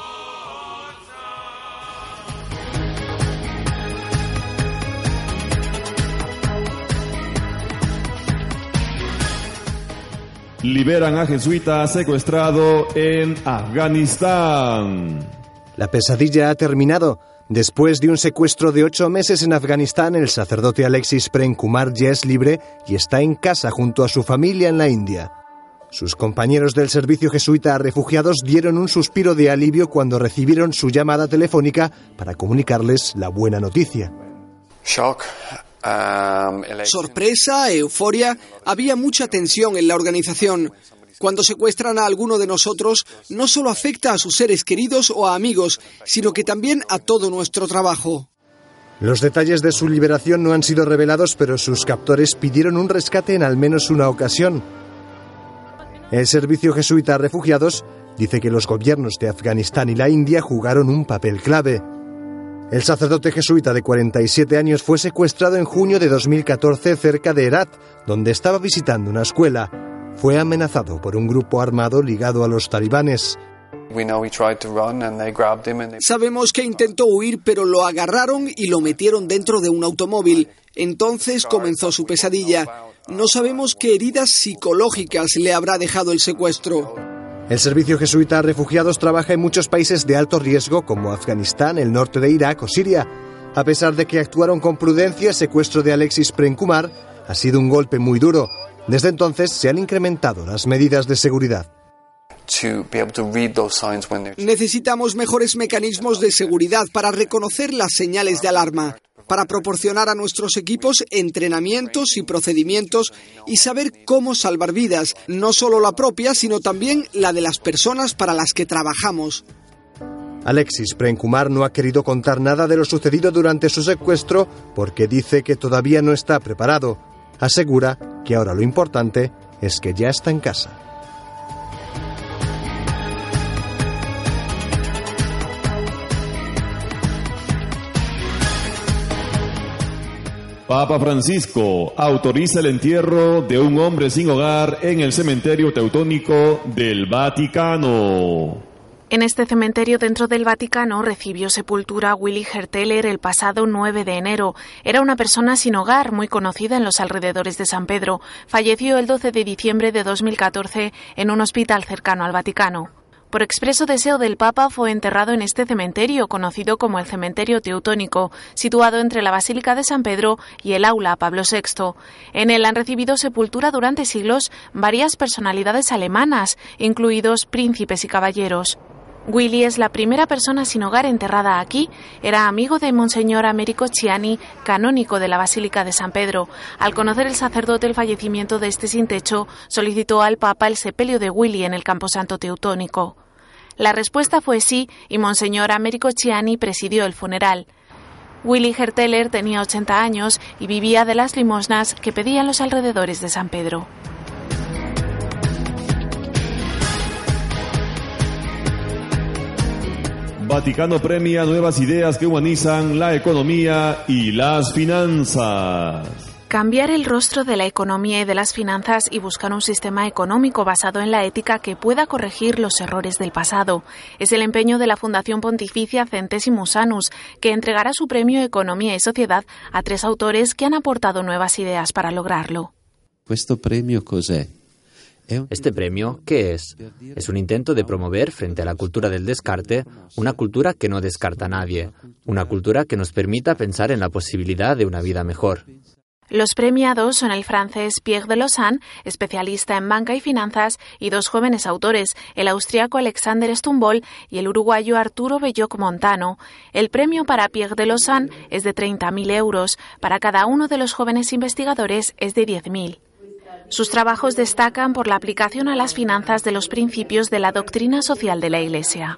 Liberan a jesuita secuestrado en Afganistán.
La pesadilla ha terminado. Después de un secuestro de ocho meses en Afganistán, el sacerdote Alexis Kumar ya es libre y está en casa junto a su familia en la India. Sus compañeros del servicio jesuita a refugiados dieron un suspiro de alivio cuando recibieron su llamada telefónica para comunicarles la buena noticia.
Shock, Sorpresa, euforia, había mucha tensión en la organización. Cuando secuestran a alguno de nosotros, no solo afecta a sus seres queridos o a amigos, sino que también a todo nuestro trabajo.
Los detalles de su liberación no han sido revelados, pero sus captores pidieron un rescate en al menos una ocasión. El Servicio Jesuita a Refugiados dice que los gobiernos de Afganistán y la India jugaron un papel clave. El sacerdote jesuita de 47 años fue secuestrado en junio de 2014 cerca de Herat, donde estaba visitando una escuela. Fue amenazado por un grupo armado ligado a los talibanes.
Sabemos que intentó huir, pero lo agarraron y lo metieron dentro de un automóvil. Entonces comenzó su pesadilla. No sabemos qué heridas psicológicas le habrá dejado el secuestro.
El Servicio Jesuita a Refugiados trabaja en muchos países de alto riesgo como Afganistán, el norte de Irak o Siria. A pesar de que actuaron con prudencia, el secuestro de Alexis Prenkumar ha sido un golpe muy duro. Desde entonces se han incrementado las medidas de seguridad.
Necesitamos mejores mecanismos de seguridad para reconocer las señales de alarma para proporcionar a nuestros equipos entrenamientos y procedimientos y saber cómo salvar vidas, no solo la propia, sino también la de las personas para las que trabajamos.
Alexis Prenkumar no ha querido contar nada de lo sucedido durante su secuestro porque dice que todavía no está preparado. Asegura que ahora lo importante es que ya está en casa.
Papa Francisco autoriza el entierro de un hombre sin hogar en el cementerio teutónico del Vaticano.
En este cementerio dentro del Vaticano recibió sepultura Willy Herteller el pasado 9 de enero. Era una persona sin hogar muy conocida en los alrededores de San Pedro. Falleció el 12 de diciembre de 2014 en un hospital cercano al Vaticano. Por expreso deseo del Papa fue enterrado en este cementerio, conocido como el Cementerio Teutónico, situado entre la Basílica de San Pedro y el Aula Pablo VI. En él han recibido sepultura durante siglos varias personalidades alemanas, incluidos príncipes y caballeros. Willy es la primera persona sin hogar enterrada aquí. Era amigo de Monseñor Américo Chiani, canónico de la Basílica de San Pedro. Al conocer el sacerdote el fallecimiento de este sin techo, solicitó al Papa el sepelio de Willy en el Camposanto Teutónico. La respuesta fue sí y Monseñor Américo Chiani presidió el funeral. Willy Herteller tenía 80 años y vivía de las limosnas que pedían los alrededores de San Pedro.
Vaticano premia nuevas ideas que humanizan la economía y las finanzas.
Cambiar el rostro de la economía y de las finanzas y buscar un sistema económico basado en la ética que pueda corregir los errores del pasado. Es el empeño de la Fundación Pontificia Centesimus Annus, que entregará su premio Economía y Sociedad a tres autores que han aportado nuevas ideas para lograrlo.
Este premio, ¿qué es? Es un intento de promover frente a la cultura del descarte una cultura que no descarta a nadie, una cultura que nos permita pensar en la posibilidad de una vida mejor.
Los premiados son el francés Pierre de Lausanne, especialista en banca y finanzas, y dos jóvenes autores, el austriaco Alexander Stumbol y el uruguayo Arturo Belloc Montano. El premio para Pierre de Lausanne es de 30.000 euros, para cada uno de los jóvenes investigadores es de 10.000. Sus trabajos destacan por la aplicación a las finanzas de los principios de la doctrina social de la Iglesia.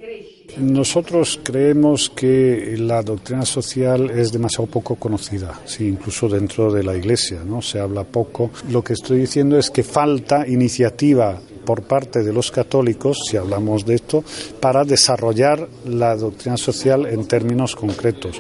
Nosotros creemos que la doctrina social es demasiado poco conocida, sí, incluso dentro de la Iglesia, ¿no? Se habla poco. Lo que estoy diciendo es que falta iniciativa por parte de los católicos, si hablamos de esto, para desarrollar la doctrina social en términos concretos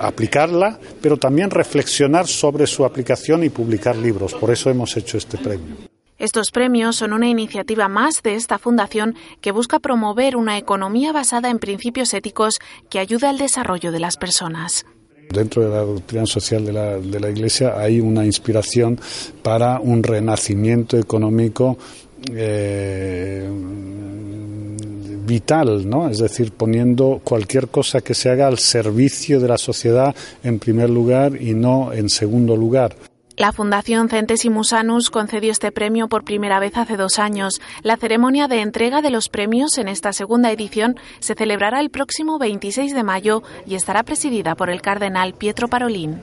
aplicarla, pero también reflexionar sobre su aplicación y publicar libros. Por eso hemos hecho este premio.
Estos premios son una iniciativa más de esta fundación que busca promover una economía basada en principios éticos que ayude al desarrollo de las personas.
Dentro de la doctrina social de la, de la Iglesia hay una inspiración para un renacimiento económico eh, vital, ¿no? Es decir, poniendo cualquier cosa que se haga al servicio de la sociedad en primer lugar y no en segundo lugar.
La Fundación Centesimus Annus concedió este premio por primera vez hace dos años. La ceremonia de entrega de los premios en esta segunda edición se celebrará el próximo 26 de mayo y estará presidida por el cardenal Pietro Parolin.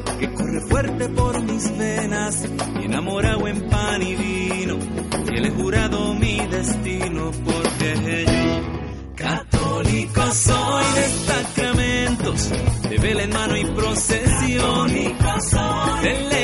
que corre fuerte por mis venas, y enamorado en pan y vino, y he jurado mi destino, porque yo, católico soy de sacramentos, de vela en mano y procesión, del evangelio,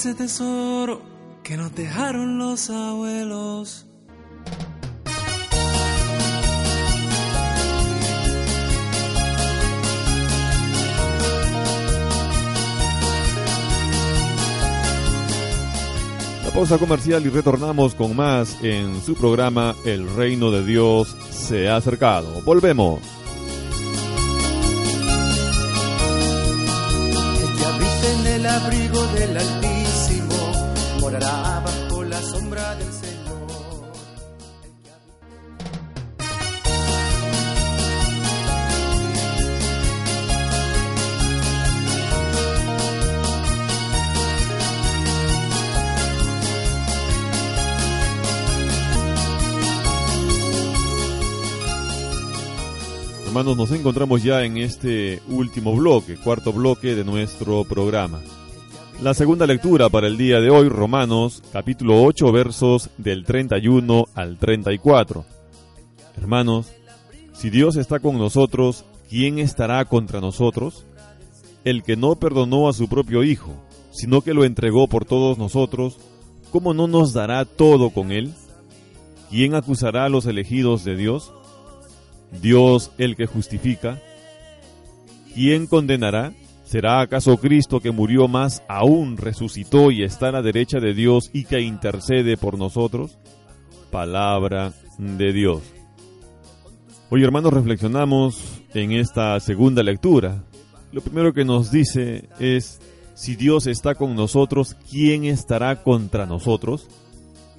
ese tesoro que nos dejaron los abuelos.
La pausa comercial y retornamos con más en su programa El reino de Dios se ha acercado. Volvemos. Nos encontramos ya en este último bloque, cuarto bloque de nuestro programa. La segunda lectura para el día de hoy, Romanos, capítulo 8, versos del 31 al 34. Hermanos, si Dios está con nosotros, ¿quién estará contra nosotros? El que no perdonó a su propio Hijo, sino que lo entregó por todos nosotros, ¿cómo no nos dará todo con él? ¿Quién acusará a los elegidos de Dios? Dios el que justifica. ¿Quién condenará? ¿Será acaso Cristo que murió más aún resucitó y está a la derecha de Dios y que intercede por nosotros? Palabra de Dios. Hoy hermanos reflexionamos en esta segunda lectura. Lo primero que nos dice es, si Dios está con nosotros, ¿quién estará contra nosotros?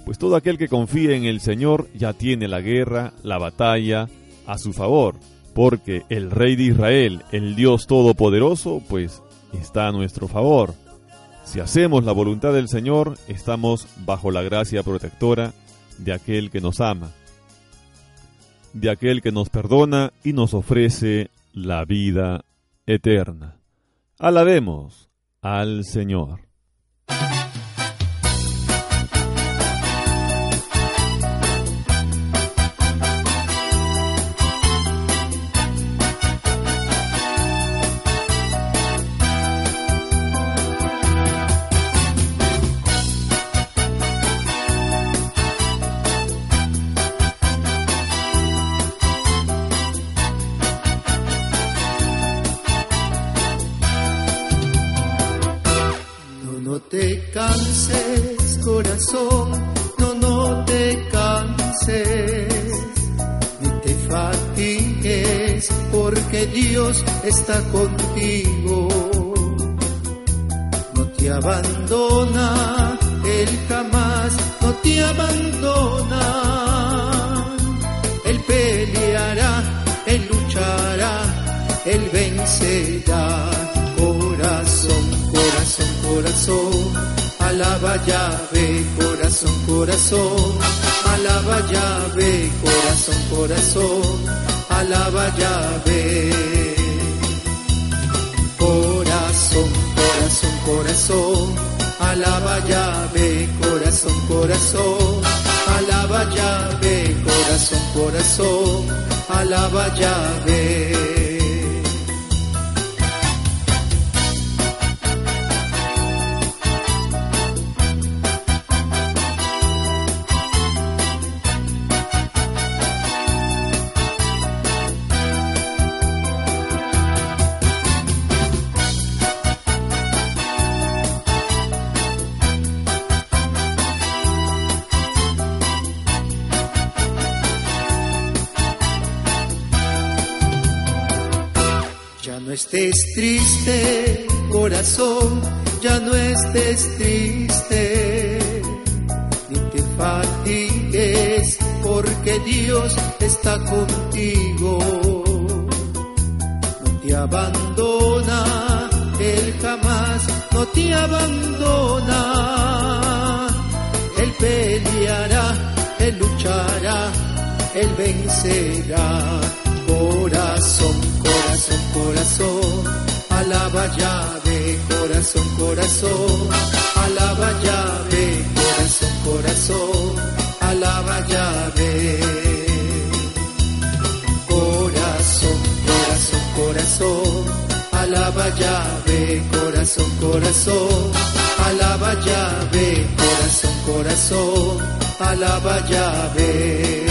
Pues todo aquel que confía en el Señor ya tiene la guerra, la batalla, a su favor, porque el Rey de Israel, el Dios Todopoderoso, pues está a nuestro favor. Si hacemos la voluntad del Señor, estamos bajo la gracia protectora de aquel que nos ama, de aquel que nos perdona y nos ofrece la vida eterna. Alabemos al Señor.
Dios está contigo. No te abandona, Él jamás no te abandona. Él peleará, Él luchará, Él vencerá. Corazón, corazón, corazón alaba llave, corazón, corazón, alaba llave, corazón, corazón, alaba llave. Corazón, corazón, corazón, alaba llave, corazón, corazón, alaba llave, corazón, corazón, alaba llave. Corazón, ya no estés triste, ni te fatigues, porque Dios está contigo. No te abandona, Él jamás no te abandona. Él peleará, Él luchará, Él vencerá. Corazón corazón, corazón, alaba llave, corazón, corazón, alaba llave, corazón, corazón, alaba llave. Corazón, corazón, corazón, alaba llave, corazón, corazón, alaba llave, corazón, corazón, alaba llave.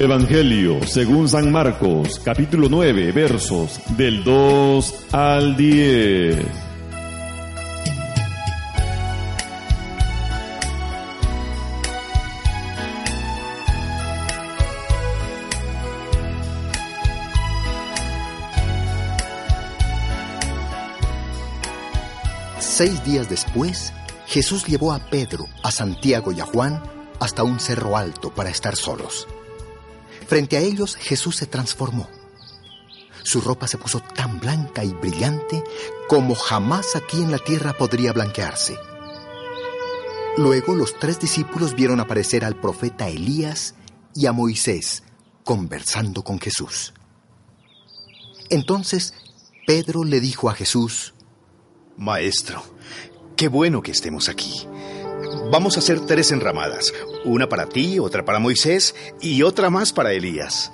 Evangelio según San Marcos, capítulo 9, versos del 2 al 10.
Seis días después, Jesús llevó a Pedro, a Santiago y a Juan hasta un cerro alto para estar solos. Frente a ellos Jesús se transformó. Su ropa se puso tan blanca y brillante como jamás aquí en la tierra podría blanquearse. Luego los tres discípulos vieron aparecer al profeta Elías y a Moisés conversando con Jesús. Entonces Pedro le dijo a Jesús,
Maestro, qué bueno que estemos aquí. Vamos a hacer tres enramadas, una para ti, otra para Moisés y otra más para Elías.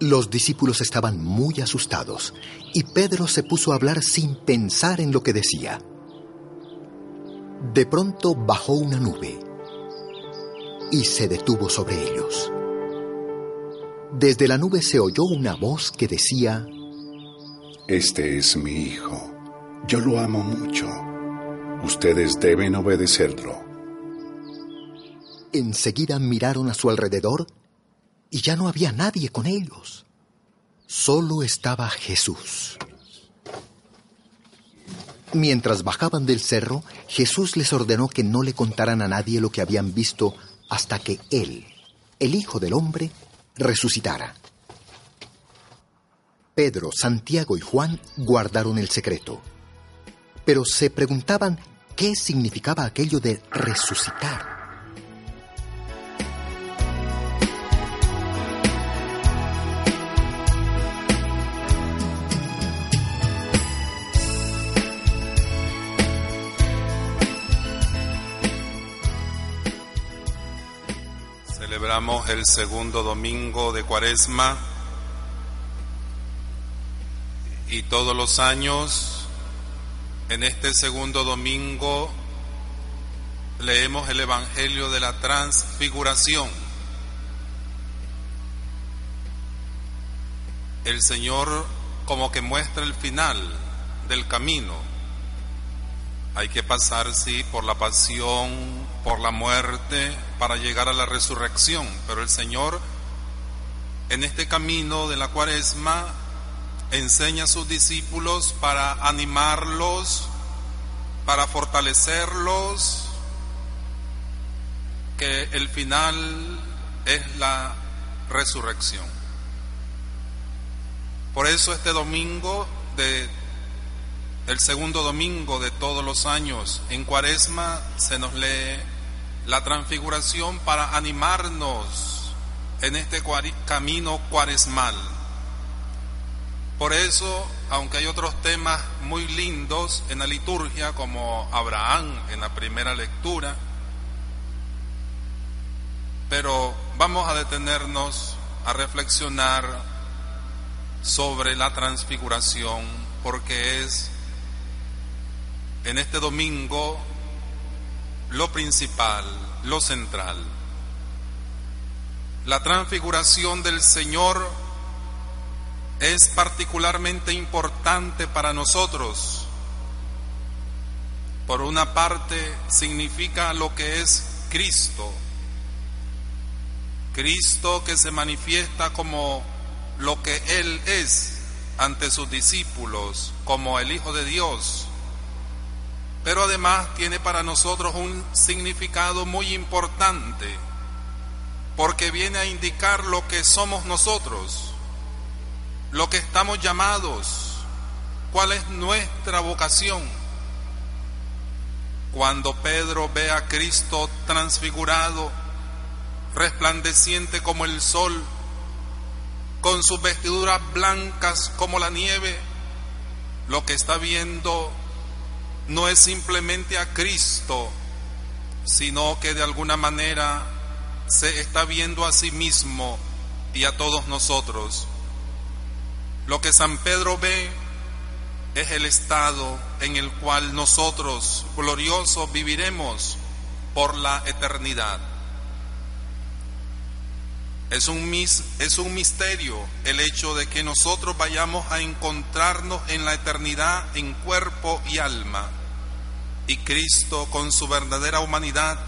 Los discípulos estaban muy asustados y Pedro se puso a hablar sin pensar en lo que decía. De pronto bajó una nube y se detuvo sobre ellos. Desde la nube se oyó una voz que decía,
Este es mi hijo, yo lo amo mucho. Ustedes deben obedecerlo.
Enseguida miraron a su alrededor y ya no había nadie con ellos. Solo estaba Jesús. Mientras bajaban del cerro, Jesús les ordenó que no le contaran a nadie lo que habían visto hasta que Él, el Hijo del Hombre, resucitara. Pedro, Santiago y Juan guardaron el secreto, pero se preguntaban qué significaba aquello de resucitar.
Celebramos el segundo domingo de Cuaresma y todos los años en este segundo domingo leemos el Evangelio de la Transfiguración. El Señor como que muestra el final del camino. Hay que pasar, sí, por la pasión, por la muerte, para llegar a la resurrección. Pero el Señor, en este camino de la cuaresma, enseña a sus discípulos para animarlos, para fortalecerlos, que el final es la resurrección. Por eso este domingo de el segundo domingo de todos los años en Cuaresma se nos lee la transfiguración para animarnos en este camino cuaresmal. Por eso, aunque hay otros temas muy lindos en la liturgia, como Abraham en la primera lectura, pero vamos a detenernos a reflexionar sobre la transfiguración, porque es en este domingo lo principal, lo central. La transfiguración del Señor es particularmente importante para nosotros. Por una parte, significa lo que es Cristo. Cristo que se manifiesta como lo que Él es ante sus discípulos, como el Hijo de Dios pero además tiene para nosotros un significado muy importante, porque viene a indicar lo que somos nosotros, lo que estamos llamados, cuál es nuestra vocación. Cuando Pedro ve a Cristo transfigurado, resplandeciente como el sol, con sus vestiduras blancas como la nieve, lo que está viendo no es simplemente a Cristo, sino que de alguna manera se está viendo a sí mismo y a todos nosotros. Lo que San Pedro ve es el estado en el cual nosotros, gloriosos, viviremos por la eternidad. Es un, es un misterio el hecho de que nosotros vayamos a encontrarnos en la eternidad en cuerpo y alma. Y Cristo con su verdadera humanidad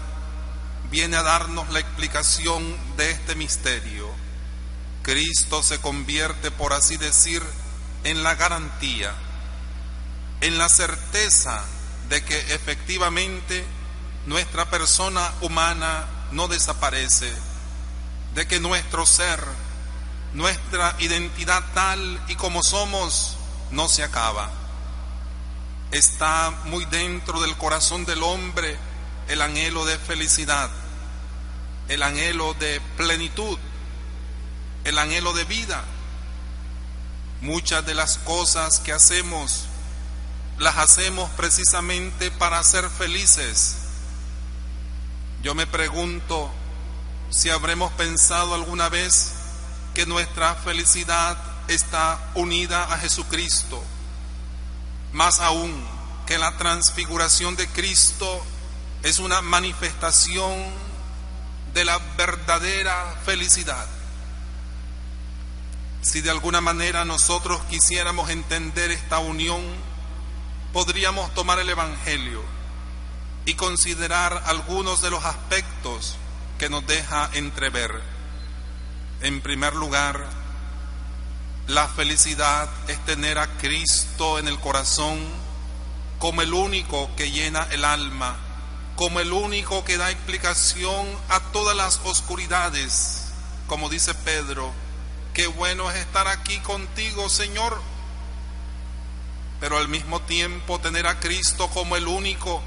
viene a darnos la explicación de este misterio. Cristo se convierte, por así decir, en la garantía, en la certeza de que efectivamente nuestra persona humana no desaparece, de que nuestro ser, nuestra identidad tal y como somos, no se acaba. Está muy dentro del corazón del hombre el anhelo de felicidad, el anhelo de plenitud, el anhelo de vida. Muchas de las cosas que hacemos las hacemos precisamente para ser felices. Yo me pregunto si habremos pensado alguna vez que nuestra felicidad está unida a Jesucristo, más aún que la transfiguración de Cristo es una manifestación de la verdadera felicidad. Si de alguna manera nosotros quisiéramos entender esta unión, podríamos tomar el Evangelio y considerar algunos de los aspectos que nos deja entrever. En primer lugar, la felicidad es tener a Cristo en el corazón como el único que llena el alma, como el único que da explicación a todas las oscuridades, como dice Pedro, qué bueno es estar aquí contigo, Señor, pero al mismo tiempo tener a Cristo como el único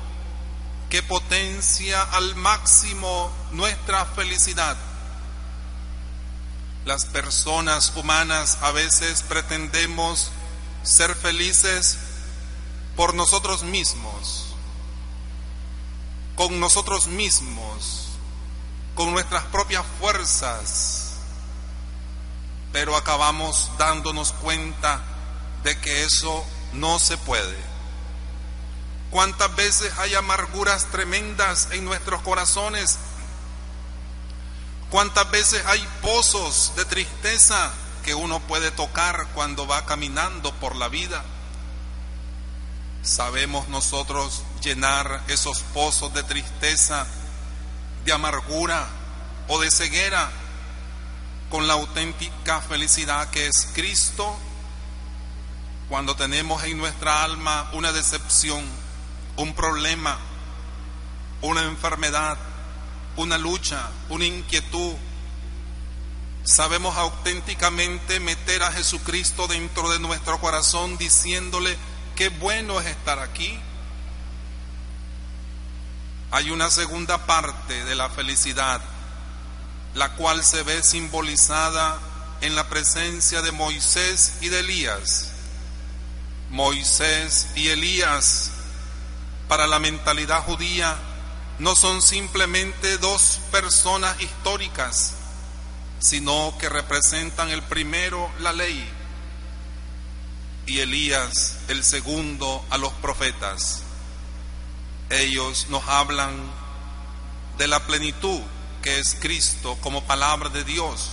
que potencia al máximo nuestra felicidad. Las personas humanas a veces pretendemos ser felices por nosotros mismos, con nosotros mismos, con nuestras propias fuerzas, pero acabamos dándonos cuenta de que eso no se puede. ¿Cuántas veces hay amarguras tremendas en nuestros corazones? ¿Cuántas veces hay pozos de tristeza que uno puede tocar cuando va caminando por la vida? ¿Sabemos nosotros llenar esos pozos de tristeza, de amargura o de ceguera con la auténtica felicidad que es Cristo? Cuando tenemos en nuestra alma una decepción, un problema, una enfermedad, una lucha, una inquietud, sabemos auténticamente meter a Jesucristo dentro de nuestro corazón diciéndole, qué bueno es estar aquí. Hay una segunda parte de la felicidad, la cual se ve simbolizada en la presencia de Moisés y de Elías. Moisés y Elías para la mentalidad judía no son simplemente dos personas históricas, sino que representan el primero la ley y Elías el segundo a los profetas. Ellos nos hablan de la plenitud que es Cristo como palabra de Dios,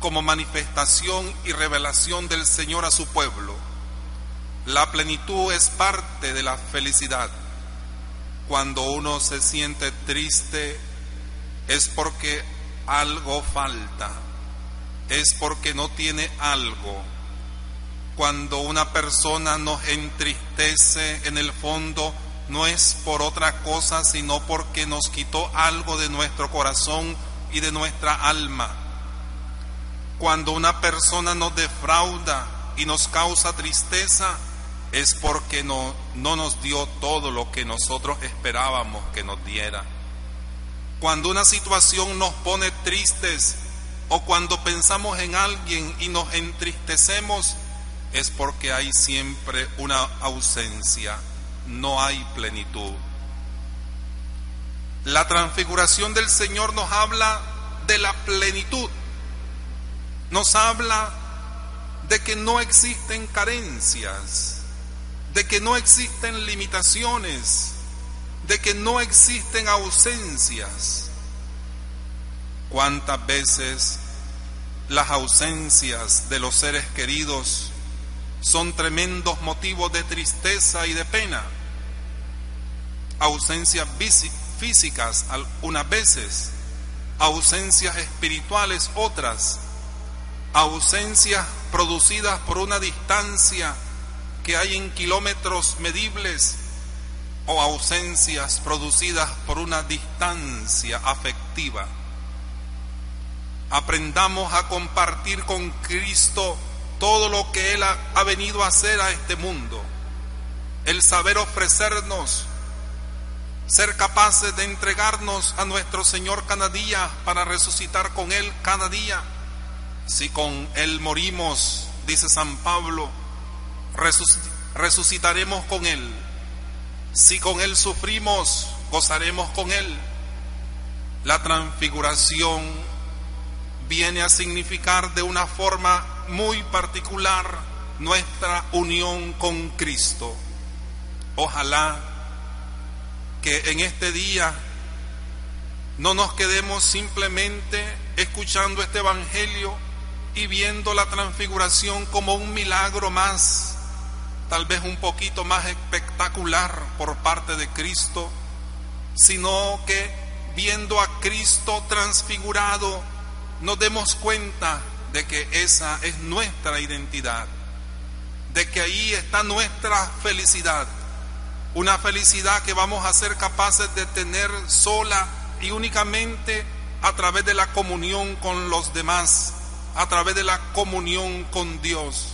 como manifestación y revelación del Señor a su pueblo. La plenitud es parte de la felicidad. Cuando uno se siente triste es porque algo falta, es porque no tiene algo. Cuando una persona nos entristece en el fondo, no es por otra cosa, sino porque nos quitó algo de nuestro corazón y de nuestra alma. Cuando una persona nos defrauda y nos causa tristeza, es porque no, no nos dio todo lo que nosotros esperábamos que nos diera. Cuando una situación nos pone tristes o cuando pensamos en alguien y nos entristecemos, es porque hay siempre una ausencia, no hay plenitud. La transfiguración del Señor nos habla de la plenitud, nos habla de que no existen carencias, de que no existen limitaciones, de que no existen ausencias. ¿Cuántas veces las ausencias de los seres queridos son tremendos motivos de tristeza y de pena. Ausencias físicas unas veces, ausencias espirituales otras, ausencias producidas por una distancia que hay en kilómetros medibles o ausencias producidas por una distancia afectiva. Aprendamos a compartir con Cristo todo lo que Él ha, venido a hacer a este mundo. El saber ofrecernos, ser capaces de entregarnos a nuestro Señor cada día para resucitar con Él cada día. Si con Él morimos, dice San Pablo, resucitaremos con Él. Si con Él sufrimos, gozaremos con Él. La transfiguración viene a significar de una forma muy particular nuestra unión con Cristo. Ojalá que en este día no nos quedemos simplemente escuchando este Evangelio y viendo la transfiguración como un milagro más, tal vez un poquito más espectacular por parte de Cristo, sino que viendo a Cristo transfigurado, nos demos cuenta de que esa es nuestra identidad, de que ahí está nuestra felicidad, una felicidad que vamos a ser capaces de tener sola y únicamente a través de la comunión con los demás, a través de la comunión con Dios.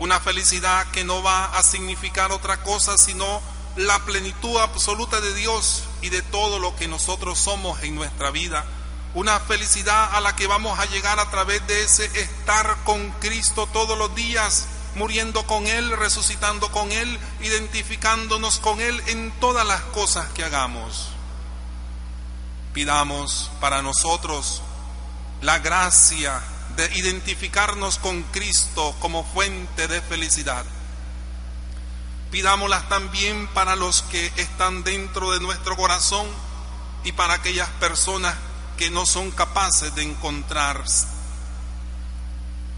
Una felicidad que no va a significar otra cosa sino la plenitud absoluta de Dios y de todo lo que nosotros somos en nuestra vida una felicidad a la que vamos a llegar a través de ese estar con Cristo todos los días, muriendo con Él, resucitando con Él, identificándonos con Él en todas las cosas que hagamos. Pidamos para nosotros la gracia de identificarnos con Cristo como fuente de felicidad. Pidámoslas también para los que están dentro de nuestro corazón y para aquellas personas que no son capaces de encontrar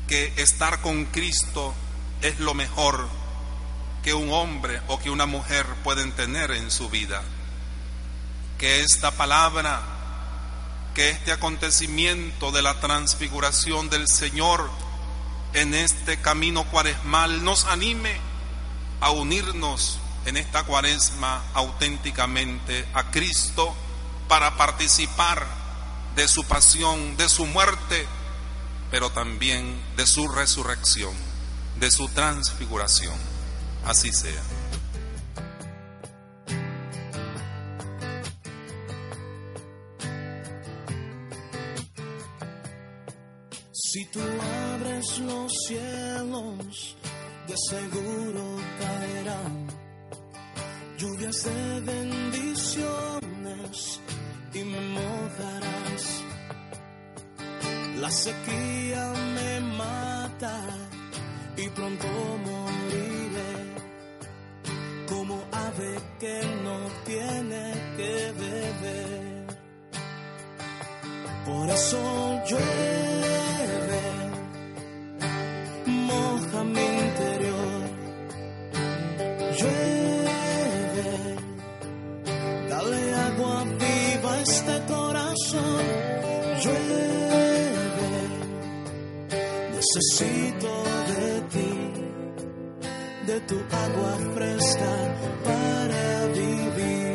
que estar con Cristo es lo mejor que un hombre o que una mujer pueden tener en su vida. Que esta palabra, que este acontecimiento de la transfiguración del Señor en este camino cuaresmal nos anime a unirnos en esta cuaresma auténticamente a Cristo para participar de su pasión, de su muerte, pero también de su resurrección, de su transfiguración. Así sea.
Si tú abres los cielos, de seguro caerán lluvias de bendiciones y me mojarás. La sequía me mata y pronto moriré como ave que no tiene que beber. Por eso llueve, moja mi interior. Llueve, dale agua este corazón llueve. Necesito de tu agua fresca para vivir.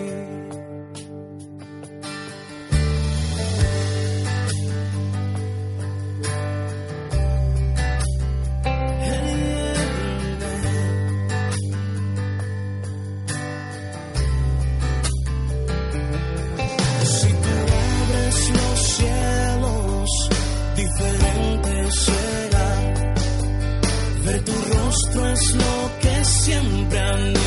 es lo que siempre.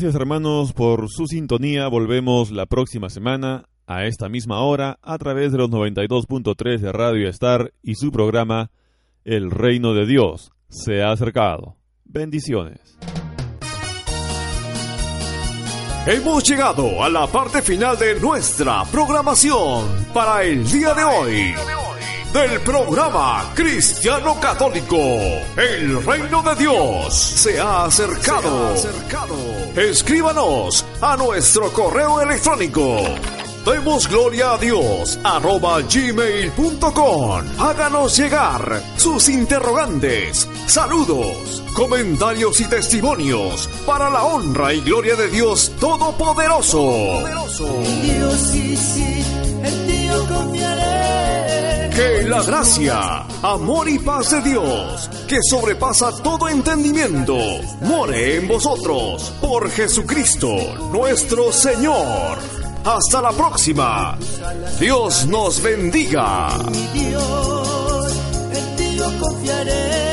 Gracias hermanos por su sintonía. Volvemos la próxima semana a esta misma hora a través de los 92.3 de Radio Star y su programa El Reino de Dios se ha acercado. Bendiciones.
Hemos llegado a la parte final de nuestra programación para el día de hoy. Del programa Cristiano Católico, el reino de Dios se ha acercado. Escríbanos a nuestro correo electrónico. Demos gloria a Dios arroba gmail.com. Háganos llegar sus interrogantes, saludos, comentarios y testimonios para la honra y gloria de Dios Todopoderoso.
Dios sí, sí, en yo confiaré.
Que la gracia, amor y paz de Dios, que sobrepasa todo entendimiento, more en vosotros por Jesucristo nuestro Señor. Hasta la próxima. Dios nos bendiga.
Dios, en ti yo confiaré.